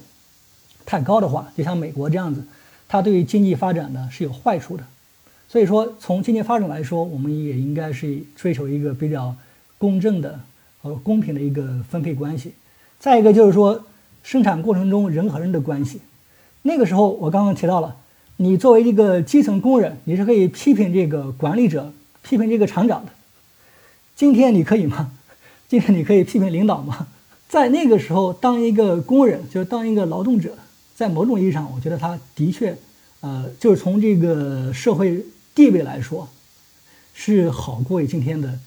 太高的话，就像美国这样子，它对于经济发展呢是有坏处的。所以说，从经济发展来说，我们也应该是追求一个比较公正的和公平的一个分配关系。再一个就是说，生产过程中人和人的关系。那个时候我刚刚提到了，你作为一个基层工人，你是可以批评这个管理者、批评这个厂长的。今天你可以吗？今天你可以批评领导吗？在那个时候，当一个工人，就是当一个劳动者，在某种意义上，我觉得他的确，呃，就是从这个社会。地位来说，是好过于今天的。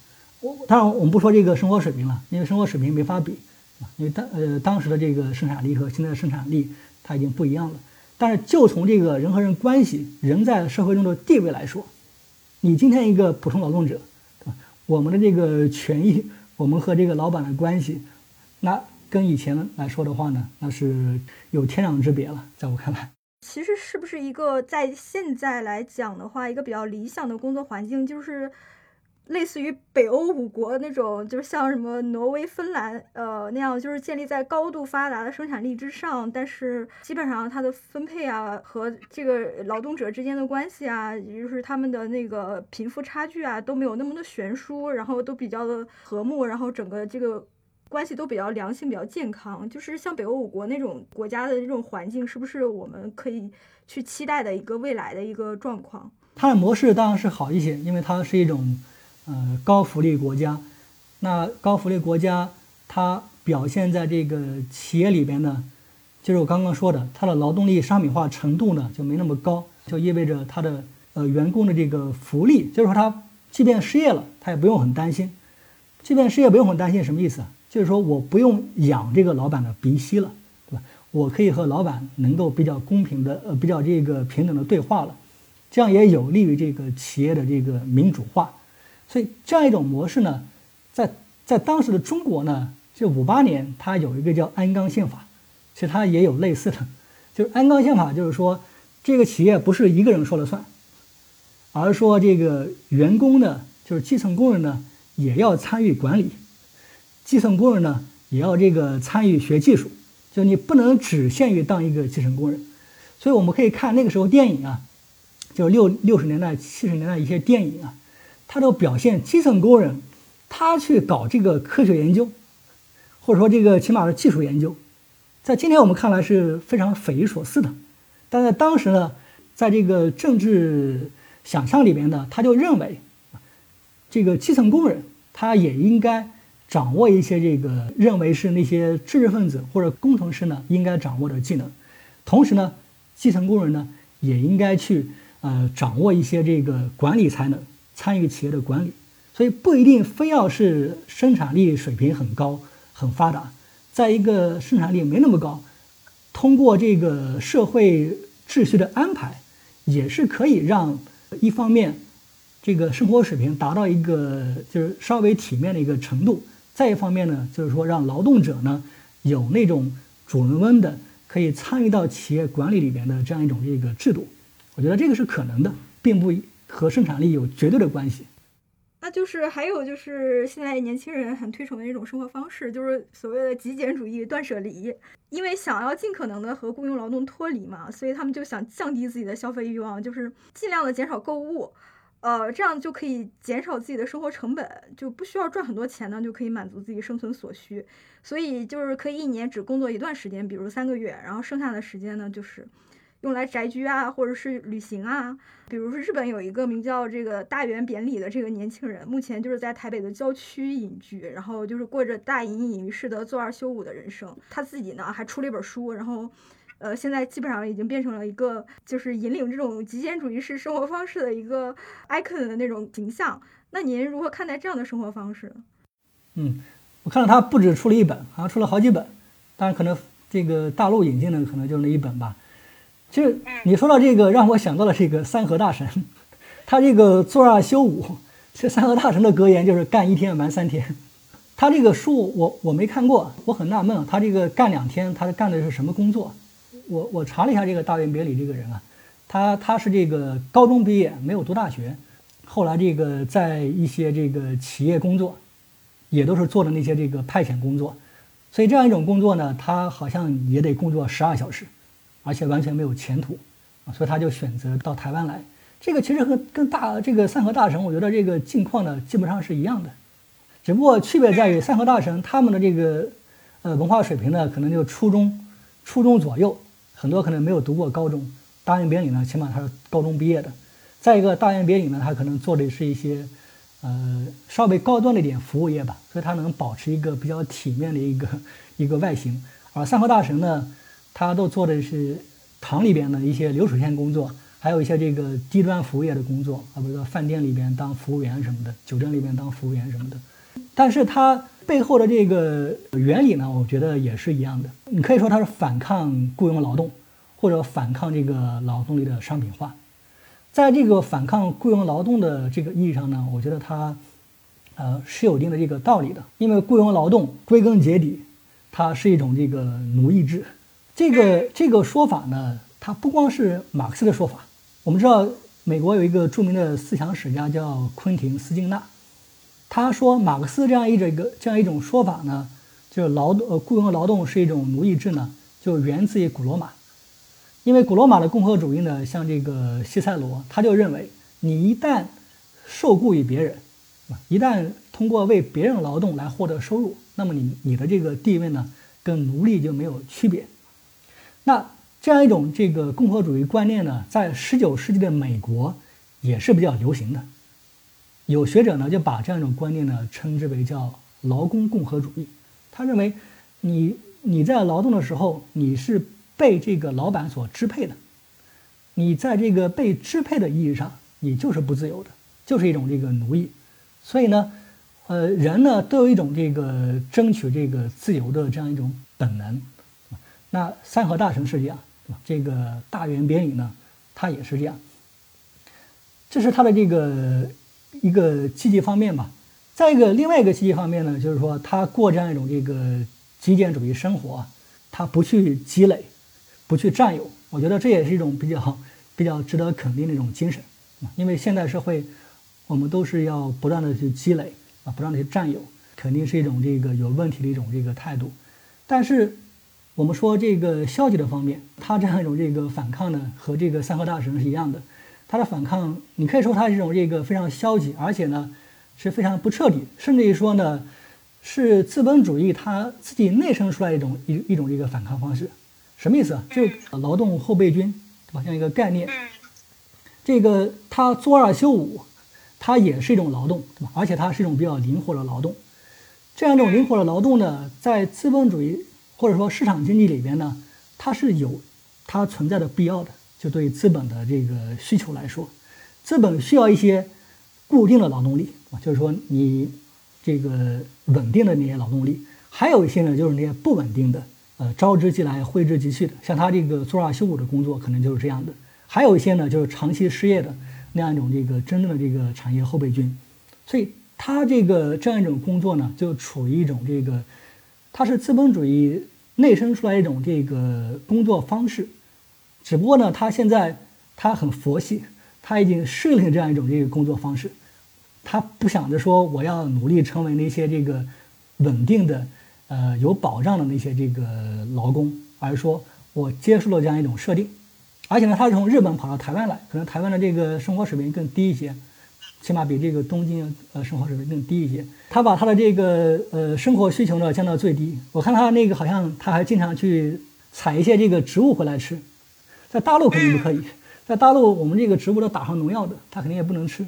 我当然我们不说这个生活水平了，因为生活水平没法比。因为当呃当时的这个生产力和现在的生产力它已经不一样了。但是就从这个人和人关系、人在社会中的地位来说，你今天一个普通劳动者，对吧？我们的这个权益，我们和这个老板的关系，那跟以前来说的话呢，那是有天壤之别了。在我看来。其实是不是一个在现在来讲的话，一个比较理想的工作环境，就是类似于北欧五国那种，就是像什么挪威、芬兰，呃那样，就是建立在高度发达的生产力之上，但是基本上它的分配啊和这个劳动者之间的关系啊，也就是他们的那个贫富差距啊都没有那么的悬殊，然后都比较的和睦，然后整个这个。关系都比较良性，比较健康，就是像北欧五国那种国家的这种环境，是不是我们可以去期待的一个未来的一个状况？它的模式当然是好一些，因为它是一种呃高福利国家。那高福利国家，它表现在这个企业里边呢，就是我刚刚说的，它的劳动力商品化程度呢就没那么高，就意味着它的呃员工的这个福利，就是说他即便失业了，他也不用很担心。即便失业不用很担心，什么意思？就是说，我不用养这个老板的鼻息了，对吧？我可以和老板能够比较公平的，呃，比较这个平等的对话了，这样也有利于这个企业的这个民主化。所以这样一种模式呢，在在当时的中国呢，就五八年它有一个叫鞍钢宪法，其实它也有类似的，就是鞍钢宪法就是说，这个企业不是一个人说了算，而说这个员工呢，就是基层工人呢，也要参与管理。基层工人呢，也要这个参与学技术，就你不能只限于当一个基层工人。所以我们可以看那个时候电影啊，就六六十年代、七十年代一些电影啊，它都表现基层工人他去搞这个科学研究，或者说这个起码是技术研究，在今天我们看来是非常匪夷所思的，但在当时呢，在这个政治想象里面呢，他就认为这个基层工人他也应该。掌握一些这个认为是那些知识分子或者工程师呢应该掌握的技能，同时呢，基层工人呢也应该去呃掌握一些这个管理才能，参与企业的管理。所以不一定非要是生产力水平很高很发达，在一个生产力没那么高，通过这个社会秩序的安排，也是可以让一方面这个生活水平达到一个就是稍微体面的一个程度。再一方面呢，就是说让劳动者呢有那种主人翁的可以参与到企业管理里边的这样一种这个制度，我觉得这个是可能的，并不和生产力有绝对的关系。那就是还有就是现在年轻人很推崇的一种生活方式，就是所谓的极简主义、断舍离，因为想要尽可能的和雇佣劳动脱离嘛，所以他们就想降低自己的消费欲望，就是尽量的减少购物。呃，这样就可以减少自己的生活成本，就不需要赚很多钱呢，就可以满足自己生存所需。所以就是可以一年只工作一段时间，比如三个月，然后剩下的时间呢，就是用来宅居啊，或者是旅行啊。比如说日本有一个名叫这个大原扁里的这个年轻人，目前就是在台北的郊区隐居，然后就是过着大隐隐于市的坐二休五的人生。他自己呢还出了一本书，然后。呃，现在基本上已经变成了一个就是引领这种极简主义式生活方式的一个 icon 的那种形象。那您如何看待这样的生活方式？嗯，我看到他不止出了一本，好像出了好几本，当然可能这个大陆引进的可能就是那一本吧。其实你说到这个，让我想到了这个三和大神，他这个坐二休五，这三和大神的格言就是干一天玩三天。他这个书我我没看过，我很纳闷，他这个干两天，他干的是什么工作？我我查了一下这个大原别里这个人啊，他他是这个高中毕业，没有读大学，后来这个在一些这个企业工作，也都是做的那些这个派遣工作，所以这样一种工作呢，他好像也得工作十二小时，而且完全没有前途，所以他就选择到台湾来。这个其实和跟大这个三和大神，我觉得这个境况呢基本上是一样的。只不过区别在于，三和大神他们的这个，呃，文化水平呢，可能就初中、初中左右，很多可能没有读过高中。大原别里呢，起码他是高中毕业的。再一个，大原别里呢，他可能做的是一些，呃，稍微高端的一点服务业吧，所以他能保持一个比较体面的一个 一个外形。而三和大神呢，他都做的是厂里边的一些流水线工作，还有一些这个低端服务业的工作啊，比如说饭店里边当服务员什么的，酒店里边当服务员什么的。但是他背后的这个原理呢，我觉得也是一样的。你可以说它是反抗雇佣劳动，或者反抗这个劳动力的商品化。在这个反抗雇佣劳动的这个意义上呢，我觉得它，呃，是有一定的这个道理的。因为雇佣劳动归根结底，它是一种这个奴役制。这个这个说法呢，它不光是马克思的说法。我们知道，美国有一个著名的思想史家叫昆廷斯金纳。他说，马克思这样一种一个这样一种说法呢，就是劳动呃雇佣劳动是一种奴役制呢，就源自于古罗马。因为古罗马的共和主义呢，像这个西塞罗，他就认为，你一旦受雇于别人，一旦通过为别人劳动来获得收入，那么你你的这个地位呢，跟奴隶就没有区别。那这样一种这个共和主义观念呢，在十九世纪的美国也是比较流行的。有学者呢就把这样一种观念呢称之为叫劳工共和主义。他认为，你你在劳动的时候，你是被这个老板所支配的，你在这个被支配的意义上，你就是不自由的，就是一种这个奴役。所以呢，呃，人呢都有一种这个争取这个自由的这样一种本能。那三和大神是这样，这个大原别里呢，他也是这样。这是他的这个。一个积极方面吧，再一个另外一个积极方面呢，就是说他过这样一种这个极简主义生活，他不去积累，不去占有，我觉得这也是一种比较比较值得肯定的一种精神因为现代社会，我们都是要不断的去积累啊，不断的去占有，肯定是一种这个有问题的一种这个态度。但是我们说这个消极的方面，他这样一种这个反抗呢，和这个三和大神是一样的。他的反抗，你可以说他是一种这个非常消极，而且呢是非常不彻底，甚至于说呢是资本主义他自己内生出来一种一一种这个反抗方式。什么意思啊？就劳动后备军，对吧？这样一个概念。这个他做二休五，它也是一种劳动，对吧？而且它是一种比较灵活的劳动。这样一种灵活的劳动呢，在资本主义或者说市场经济里边呢，它是有它存在的必要的。就对资本的这个需求来说，资本需要一些固定的劳动力啊，就是说你这个稳定的那些劳动力，还有一些呢就是那些不稳定的，呃，招之即来，挥之即去的，像他这个做二休五的工作可能就是这样的。还有一些呢就是长期失业的那样一种这个真正的这个产业后备军，所以他这个这样一种工作呢就处于一种这个，它是资本主义内生出来一种这个工作方式。只不过呢，他现在他很佛系，他已经适应这样一种这个工作方式，他不想着说我要努力成为那些这个稳定的、呃有保障的那些这个劳工，而是说我接受了这样一种设定，而且呢，他是从日本跑到台湾来，可能台湾的这个生活水平更低一些，起码比这个东京呃生活水平更低一些。他把他的这个呃生活需求呢降到最低。我看他那个好像他还经常去采一些这个植物回来吃。在大陆肯定不可以，在大陆我们这个植物都打上农药的，他肯定也不能吃。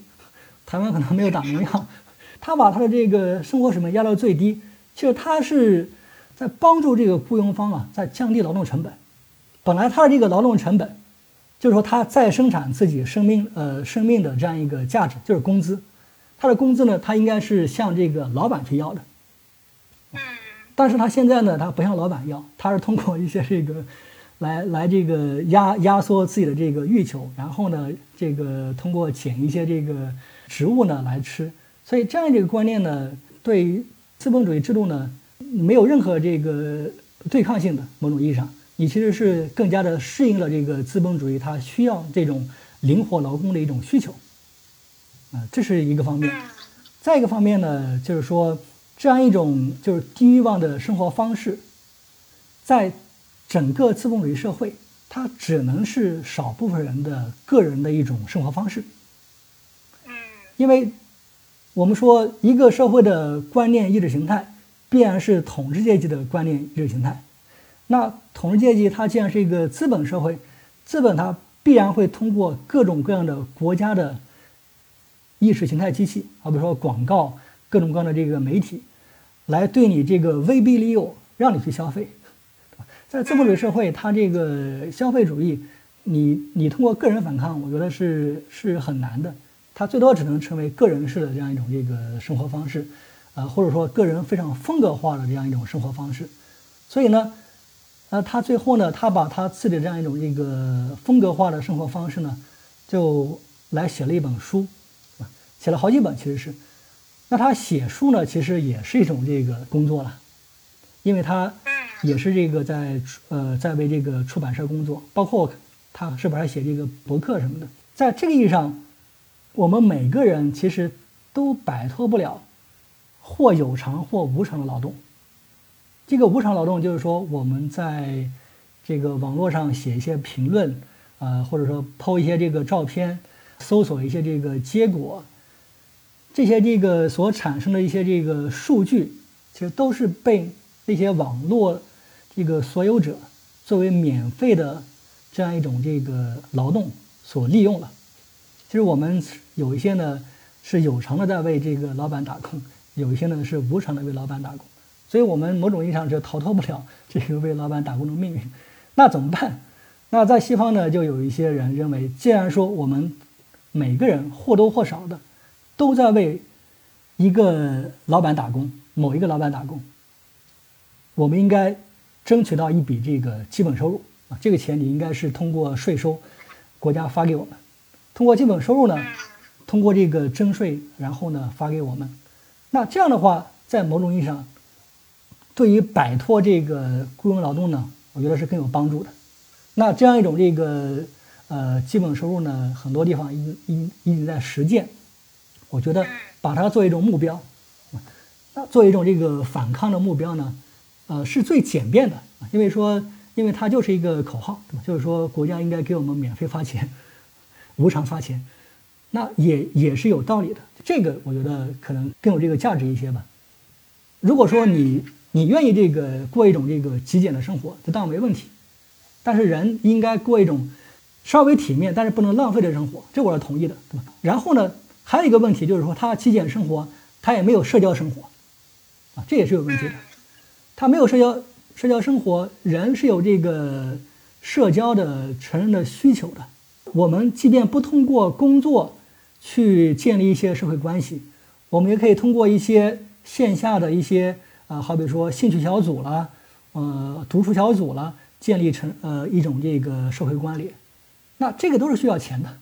台湾可能没有打农药，他把他的这个生活水平压到最低，其实他是在帮助这个雇佣方啊，在降低劳动成本。本来他的这个劳动成本，就是说他再生产自己生命呃生命的这样一个价值，就是工资。他的工资呢，他应该是向这个老板去要的。但是他现在呢，他不向老板要，他是通过一些这个。来来，这个压压缩自己的这个欲求，然后呢，这个通过捡一些这个植物呢来吃。所以这样这个观念呢，对资本主义制度呢，没有任何这个对抗性的。某种意义上，你其实是更加的适应了这个资本主义它需要这种灵活劳工的一种需求。啊，这是一个方面。再一个方面呢，就是说这样一种就是低欲望的生活方式，在整个资本主义社会，它只能是少部分人的个人的一种生活方式。因为我们说一个社会的观念意识形态，必然是统治阶级的观念意识形态。那统治阶级它既然是一个资本社会，资本它必然会通过各种各样的国家的。意识形态机器，啊比如说广告，各种各样的这个媒体，来对你这个威逼利诱，让你去消费。在资本主义社会，它这个消费主义，你你通过个人反抗，我觉得是是很难的。它最多只能成为个人式的这样一种这个生活方式，啊，或者说个人非常风格化的这样一种生活方式。所以呢，呃，他最后呢，他把他自己的这样一种这个风格化的生活方式呢，就来写了一本书。写了好几本，其实是，那他写书呢，其实也是一种这个工作了，因为他也是这个在呃在为这个出版社工作，包括他是不是还写这个博客什么的，在这个意义上，我们每个人其实都摆脱不了或有偿或无偿的劳动。这个无偿劳动就是说，我们在这个网络上写一些评论，呃，或者说抛一些这个照片，搜索一些这个结果。这些这个所产生的一些这个数据，其实都是被那些网络这个所有者作为免费的这样一种这个劳动所利用了。其实我们有一些呢是有偿的在为这个老板打工，有一些呢是无偿的为老板打工，所以我们某种意义上是逃脱不了这个为老板打工的命运。那怎么办？那在西方呢，就有一些人认为，既然说我们每个人或多或少的。都在为一个老板打工，某一个老板打工。我们应该争取到一笔这个基本收入啊，这个钱你应该是通过税收，国家发给我们。通过基本收入呢，通过这个征税，然后呢发给我们。那这样的话，在某种意义上，对于摆脱这个雇佣劳动呢，我觉得是更有帮助的。那这样一种这个呃基本收入呢，很多地方已已已经在实践。我觉得把它作为一种目标，那作为一种这个反抗的目标呢，呃，是最简便的啊，因为说，因为它就是一个口号，对吧？就是说，国家应该给我们免费发钱，无偿发钱，那也也是有道理的。这个我觉得可能更有这个价值一些吧。如果说你你愿意这个过一种这个极简的生活，这当然没问题。但是人应该过一种稍微体面，但是不能浪费的生活，这我是同意的，对吧？然后呢？还有一个问题就是说，他极简生活，他也没有社交生活，啊，这也是有问题的。他没有社交社交生活，人是有这个社交的成人的需求的。我们即便不通过工作去建立一些社会关系，我们也可以通过一些线下的一些啊，好比说兴趣小组啦，呃，读书小组啦，建立成呃一种这个社会关联。那这个都是需要钱的。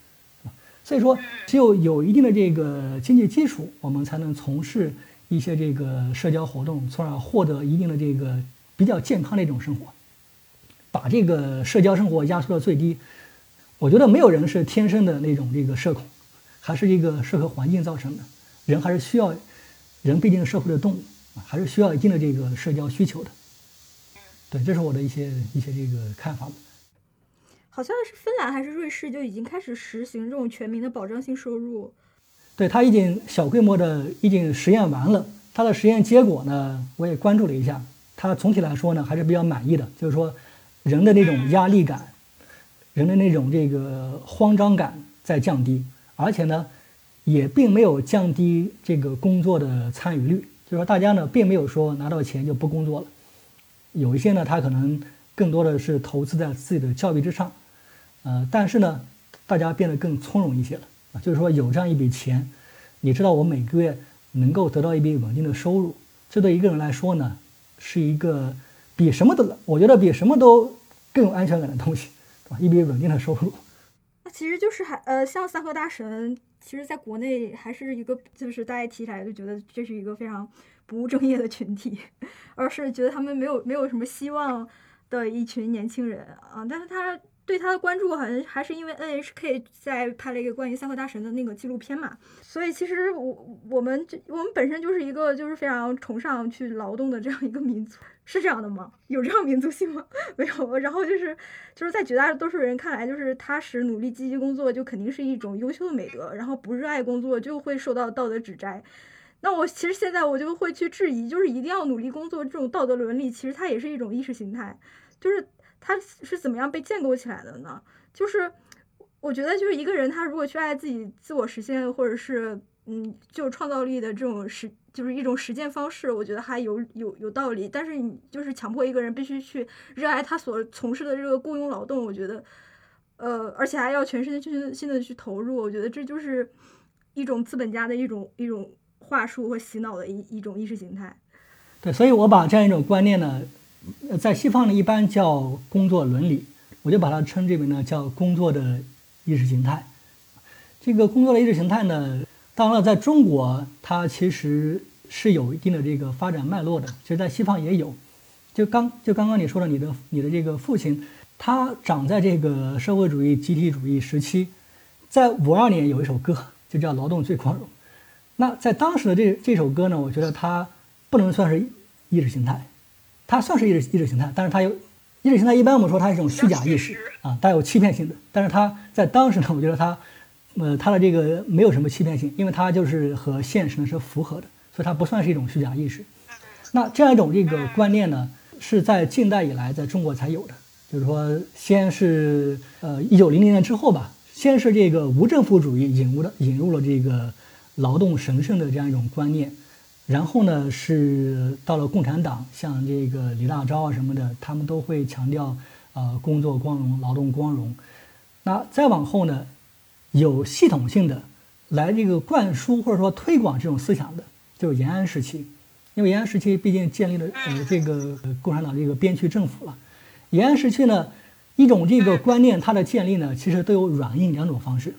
所以说，只有有一定的这个经济基础，我们才能从事一些这个社交活动，从而获得一定的这个比较健康的一种生活，把这个社交生活压缩到最低。我觉得没有人是天生的那种这个社恐，还是一个社会环境造成的。人还是需要，人毕竟是社会的动物啊，还是需要一定的这个社交需求的。对，这是我的一些一些这个看法。好像是芬兰还是瑞士就已经开始实行这种全民的保障性收入。对他已经小规模的已经实验完了，他的实验结果呢，我也关注了一下。他总体来说呢，还是比较满意的，就是说人的那种压力感，人的那种这个慌张感在降低，而且呢，也并没有降低这个工作的参与率。就是说大家呢，并没有说拿到钱就不工作了，有一些呢，他可能更多的是投资在自己的教育之上。呃，但是呢，大家变得更从容一些了就是说有这样一笔钱，你知道我每个月能够得到一笔稳定的收入，这对一个人来说呢，是一个比什么都，我觉得比什么都更有安全感的东西，对吧？一笔稳定的收入。那其实就是还呃，像三和大神，其实在国内还是一个，就是大家提起来就觉得这是一个非常不务正业的群体，而是觉得他们没有没有什么希望的一群年轻人啊。但是他对他的关注好像还是因为 NHK 在拍了一个关于三和大神的那个纪录片嘛，所以其实我我们这我们本身就是一个就是非常崇尚去劳动的这样一个民族。是这样的吗？有这样民族性吗？没有。然后就是，就是在绝大多数人看来，就是踏实、努力、积极工作，就肯定是一种优秀的美德。然后不热爱工作，就会受到道德指摘。那我其实现在我就会去质疑，就是一定要努力工作这种道德伦理，其实它也是一种意识形态。就是它是怎么样被建构起来的呢？就是我觉得，就是一个人他如果去爱自己、自我实现，或者是嗯，就创造力的这种实。就是一种实践方式，我觉得还有有有道理。但是你就是强迫一个人必须去热爱他所从事的这个雇佣劳动，我觉得，呃，而且还要全身心心的去投入，我觉得这就是一种资本家的一种一种话术和洗脑的一一种意识形态。对，所以我把这样一种观念呢，在西方呢一般叫工作伦理，我就把它称之为呢叫工作的意识形态。这个工作的意识形态呢。当然了，在中国，它其实是有一定的这个发展脉络的。其实，在西方也有。就刚就刚刚你说的，你的你的这个父亲，他长在这个社会主义集体主义时期，在五二年有一首歌，就叫《劳动最光荣》。那在当时的这这首歌呢，我觉得它不能算是意识形态，它算是意识意识形态，但是它有意识形态。一般我们说它是一种虚假意识啊，带有欺骗性的。但是它在当时呢，我觉得它。呃，它的这个没有什么欺骗性，因为它就是和现实呢是符合的，所以它不算是一种虚假意识。那这样一种这个观念呢，是在近代以来在中国才有的，就是说，先是呃一九零零年之后吧，先是这个无政府主义引入了引入了这个劳动神圣的这样一种观念，然后呢是到了共产党，像这个李大钊啊什么的，他们都会强调呃工作光荣、劳动光荣。那再往后呢？有系统性的来这个灌输或者说推广这种思想的，就是延安时期，因为延安时期毕竟建立了呃这个共产党这个边区政府了。延安时期呢，一种这个观念它的建立呢，其实都有软硬两种方式。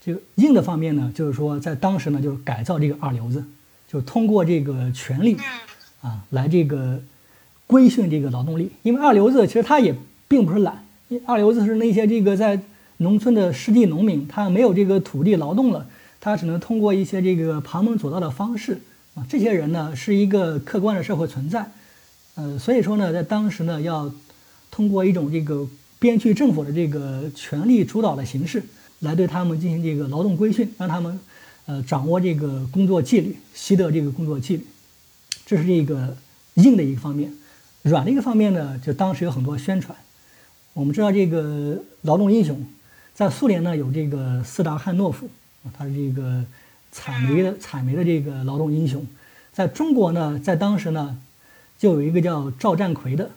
这个硬的方面呢，就是说在当时呢，就是改造这个二流子，就通过这个权力啊来这个规训这个劳动力。因为二流子其实他也并不是懒，二流子是那些这个在。农村的失地农民，他没有这个土地劳动了，他只能通过一些这个旁门左道的方式啊。这些人呢，是一个客观的社会存在，呃，所以说呢，在当时呢，要通过一种这个边区政府的这个权力主导的形式，来对他们进行这个劳动规训，让他们呃掌握这个工作纪律，习得这个工作纪律。这是这个硬的一个方面，软的一个方面呢，就当时有很多宣传。我们知道这个劳动英雄。在苏联呢，有这个斯达汉诺夫，他是这个采煤的采煤的这个劳动英雄。在中国呢，在当时呢，就有一个叫赵占奎的，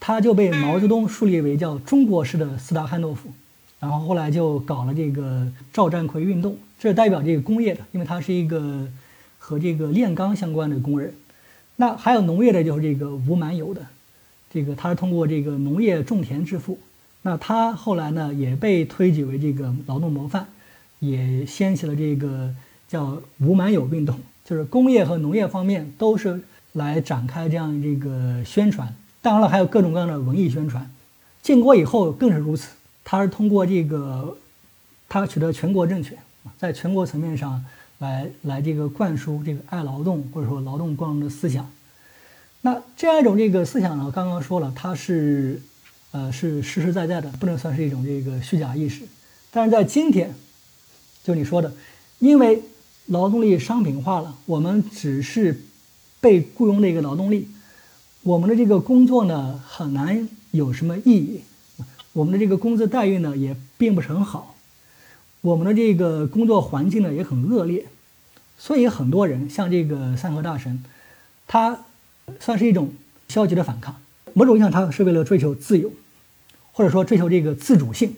他就被毛泽东树立为叫中国式的斯达汉诺夫。然后后来就搞了这个赵占奎运动，这代表这个工业的，因为他是一个和这个炼钢相关的工人。那还有农业的，就是这个吴满友的，这个他是通过这个农业种田致富。那他后来呢，也被推举为这个劳动模范，也掀起了这个叫“吴满友运动”，就是工业和农业方面都是来展开这样这个宣传。当然了，还有各种各样的文艺宣传。建国以后更是如此，他是通过这个，他取得全国政权，在全国层面上来来这个灌输这个爱劳动或者说劳动光荣的思想。那这样一种这个思想呢，刚刚说了，它是。呃，是实实在在的，不能算是一种这个虚假意识。但是在今天，就你说的，因为劳动力商品化了，我们只是被雇佣的一个劳动力，我们的这个工作呢很难有什么意义，我们的这个工资待遇呢也并不是很好，我们的这个工作环境呢也很恶劣，所以很多人像这个三和大神，他算是一种消极的反抗，某种意义上他是为了追求自由。或者说追求这个自主性，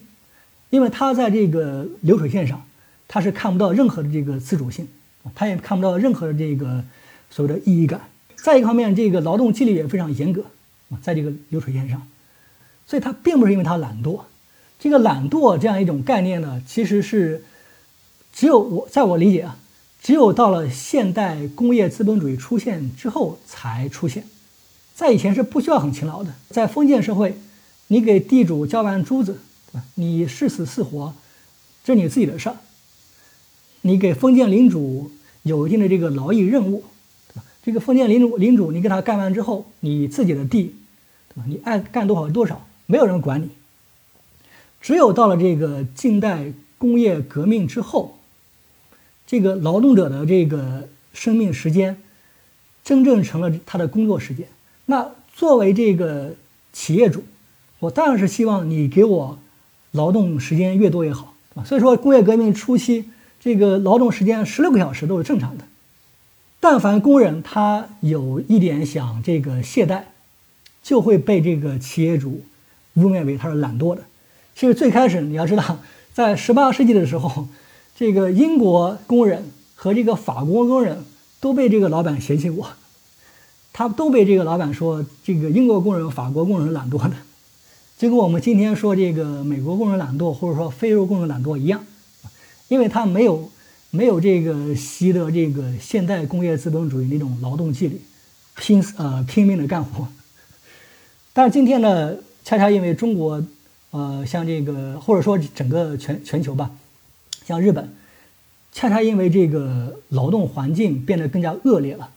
因为他在这个流水线上，他是看不到任何的这个自主性，他也看不到任何的这个所谓的意义感。再一方面，这个劳动纪律也非常严格，在这个流水线上，所以他并不是因为他懒惰，这个懒惰这样一种概念呢，其实是只有我在我理解啊，只有到了现代工业资本主义出现之后才出现，在以前是不需要很勤劳的。在封建社会，你给地主交完租子，对吧？你是死是活，这是你自己的事儿。你给封建领主有一定的这个劳役任务，对吧？这个封建领主领主，你给他干完之后，你自己的地，对吧？你爱干多少多少，没有人管你。只有到了这个近代工业革命之后，这个劳动者的这个生命时间真正成了他的工作时间。那作为这个企业主，我当然是希望你给我劳动时间越多越好，所以说，工业革命初期这个劳动时间十六个小时都是正常的。但凡工人他有一点想这个懈怠，就会被这个企业主污蔑为他是懒惰的。其实最开始你要知道，在十八世纪的时候，这个英国工人和这个法国工人都被这个老板嫌弃过，他都被这个老板说这个英国工人、法国工人懒惰的，就跟我们今天说这个美国工人懒惰或者说非洲工人懒惰一样，因为他没有没有这个习得这个现代工业资本主义那种劳动纪律，拼呃拼命的干活。但是今天呢，恰恰因为中国。呃，像这个，或者说整个全全球吧，像日本，恰恰因为这个劳动环境变得更加恶劣了，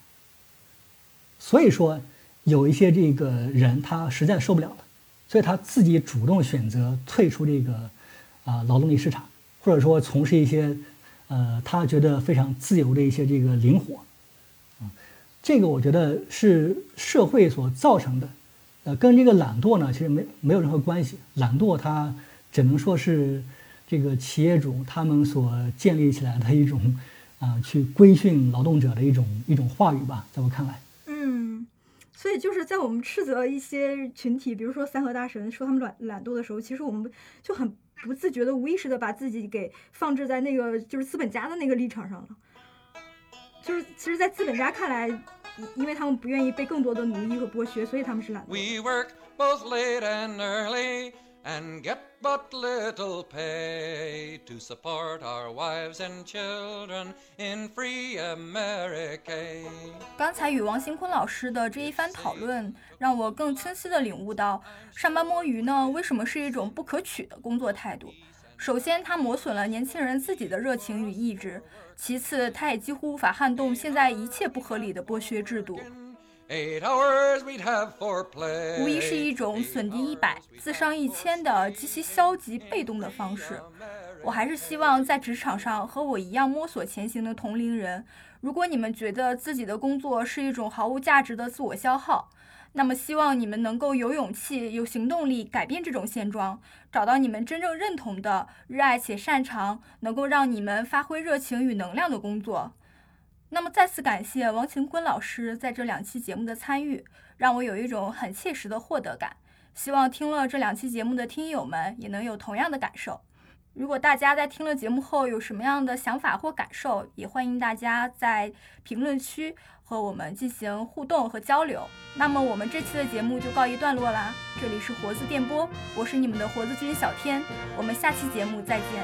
所以说有一些这个人他实在受不了了，所以他自己主动选择退出这个啊劳动力市场，或者说从事一些呃他觉得非常自由的一些这个灵活，这个我觉得是社会所造成的。呃，跟这个懒惰呢，其实没没有任何关系。懒惰它只能说是这个企业主他们所建立起来的一种啊，去规训劳动者的一种一种话语吧，在我看来。嗯，所以就是在我们斥责一些群体，比如说三和大神说他们懒懒惰的时候，其实我们就很不自觉的、无意识的把自己给放置在那个就是资本家的那个立场上了。就是其实，在资本家看来。因为他们不愿意被更多的奴役和剥削，所以他们是懒惰。We work both late and early and get but little pay to support our wives and children in free America。刚才与王新坤老师的这一番讨论，让我更清晰地领悟到，上班摸鱼呢，为什么是一种不可取的工作态度。首先，它磨损了年轻人自己的热情与意志；其次，它也几乎无法撼动现在一切不合理的剥削制度。无疑是一种损敌一百、自伤一千的极其消极被动的方式。我还是希望在职场上和我一样摸索前行的同龄人，如果你们觉得自己的工作是一种毫无价值的自我消耗，那么，希望你们能够有勇气、有行动力改变这种现状，找到你们真正认同的、热爱且擅长、能够让你们发挥热情与能量的工作。那么，再次感谢王晴坤老师在这两期节目的参与，让我有一种很切实的获得感。希望听了这两期节目的听友们也能有同样的感受。如果大家在听了节目后有什么样的想法或感受，也欢迎大家在评论区和我们进行互动和交流。那么我们这期的节目就告一段落啦，这里是活字电波，我是你们的活字君小天，我们下期节目再见。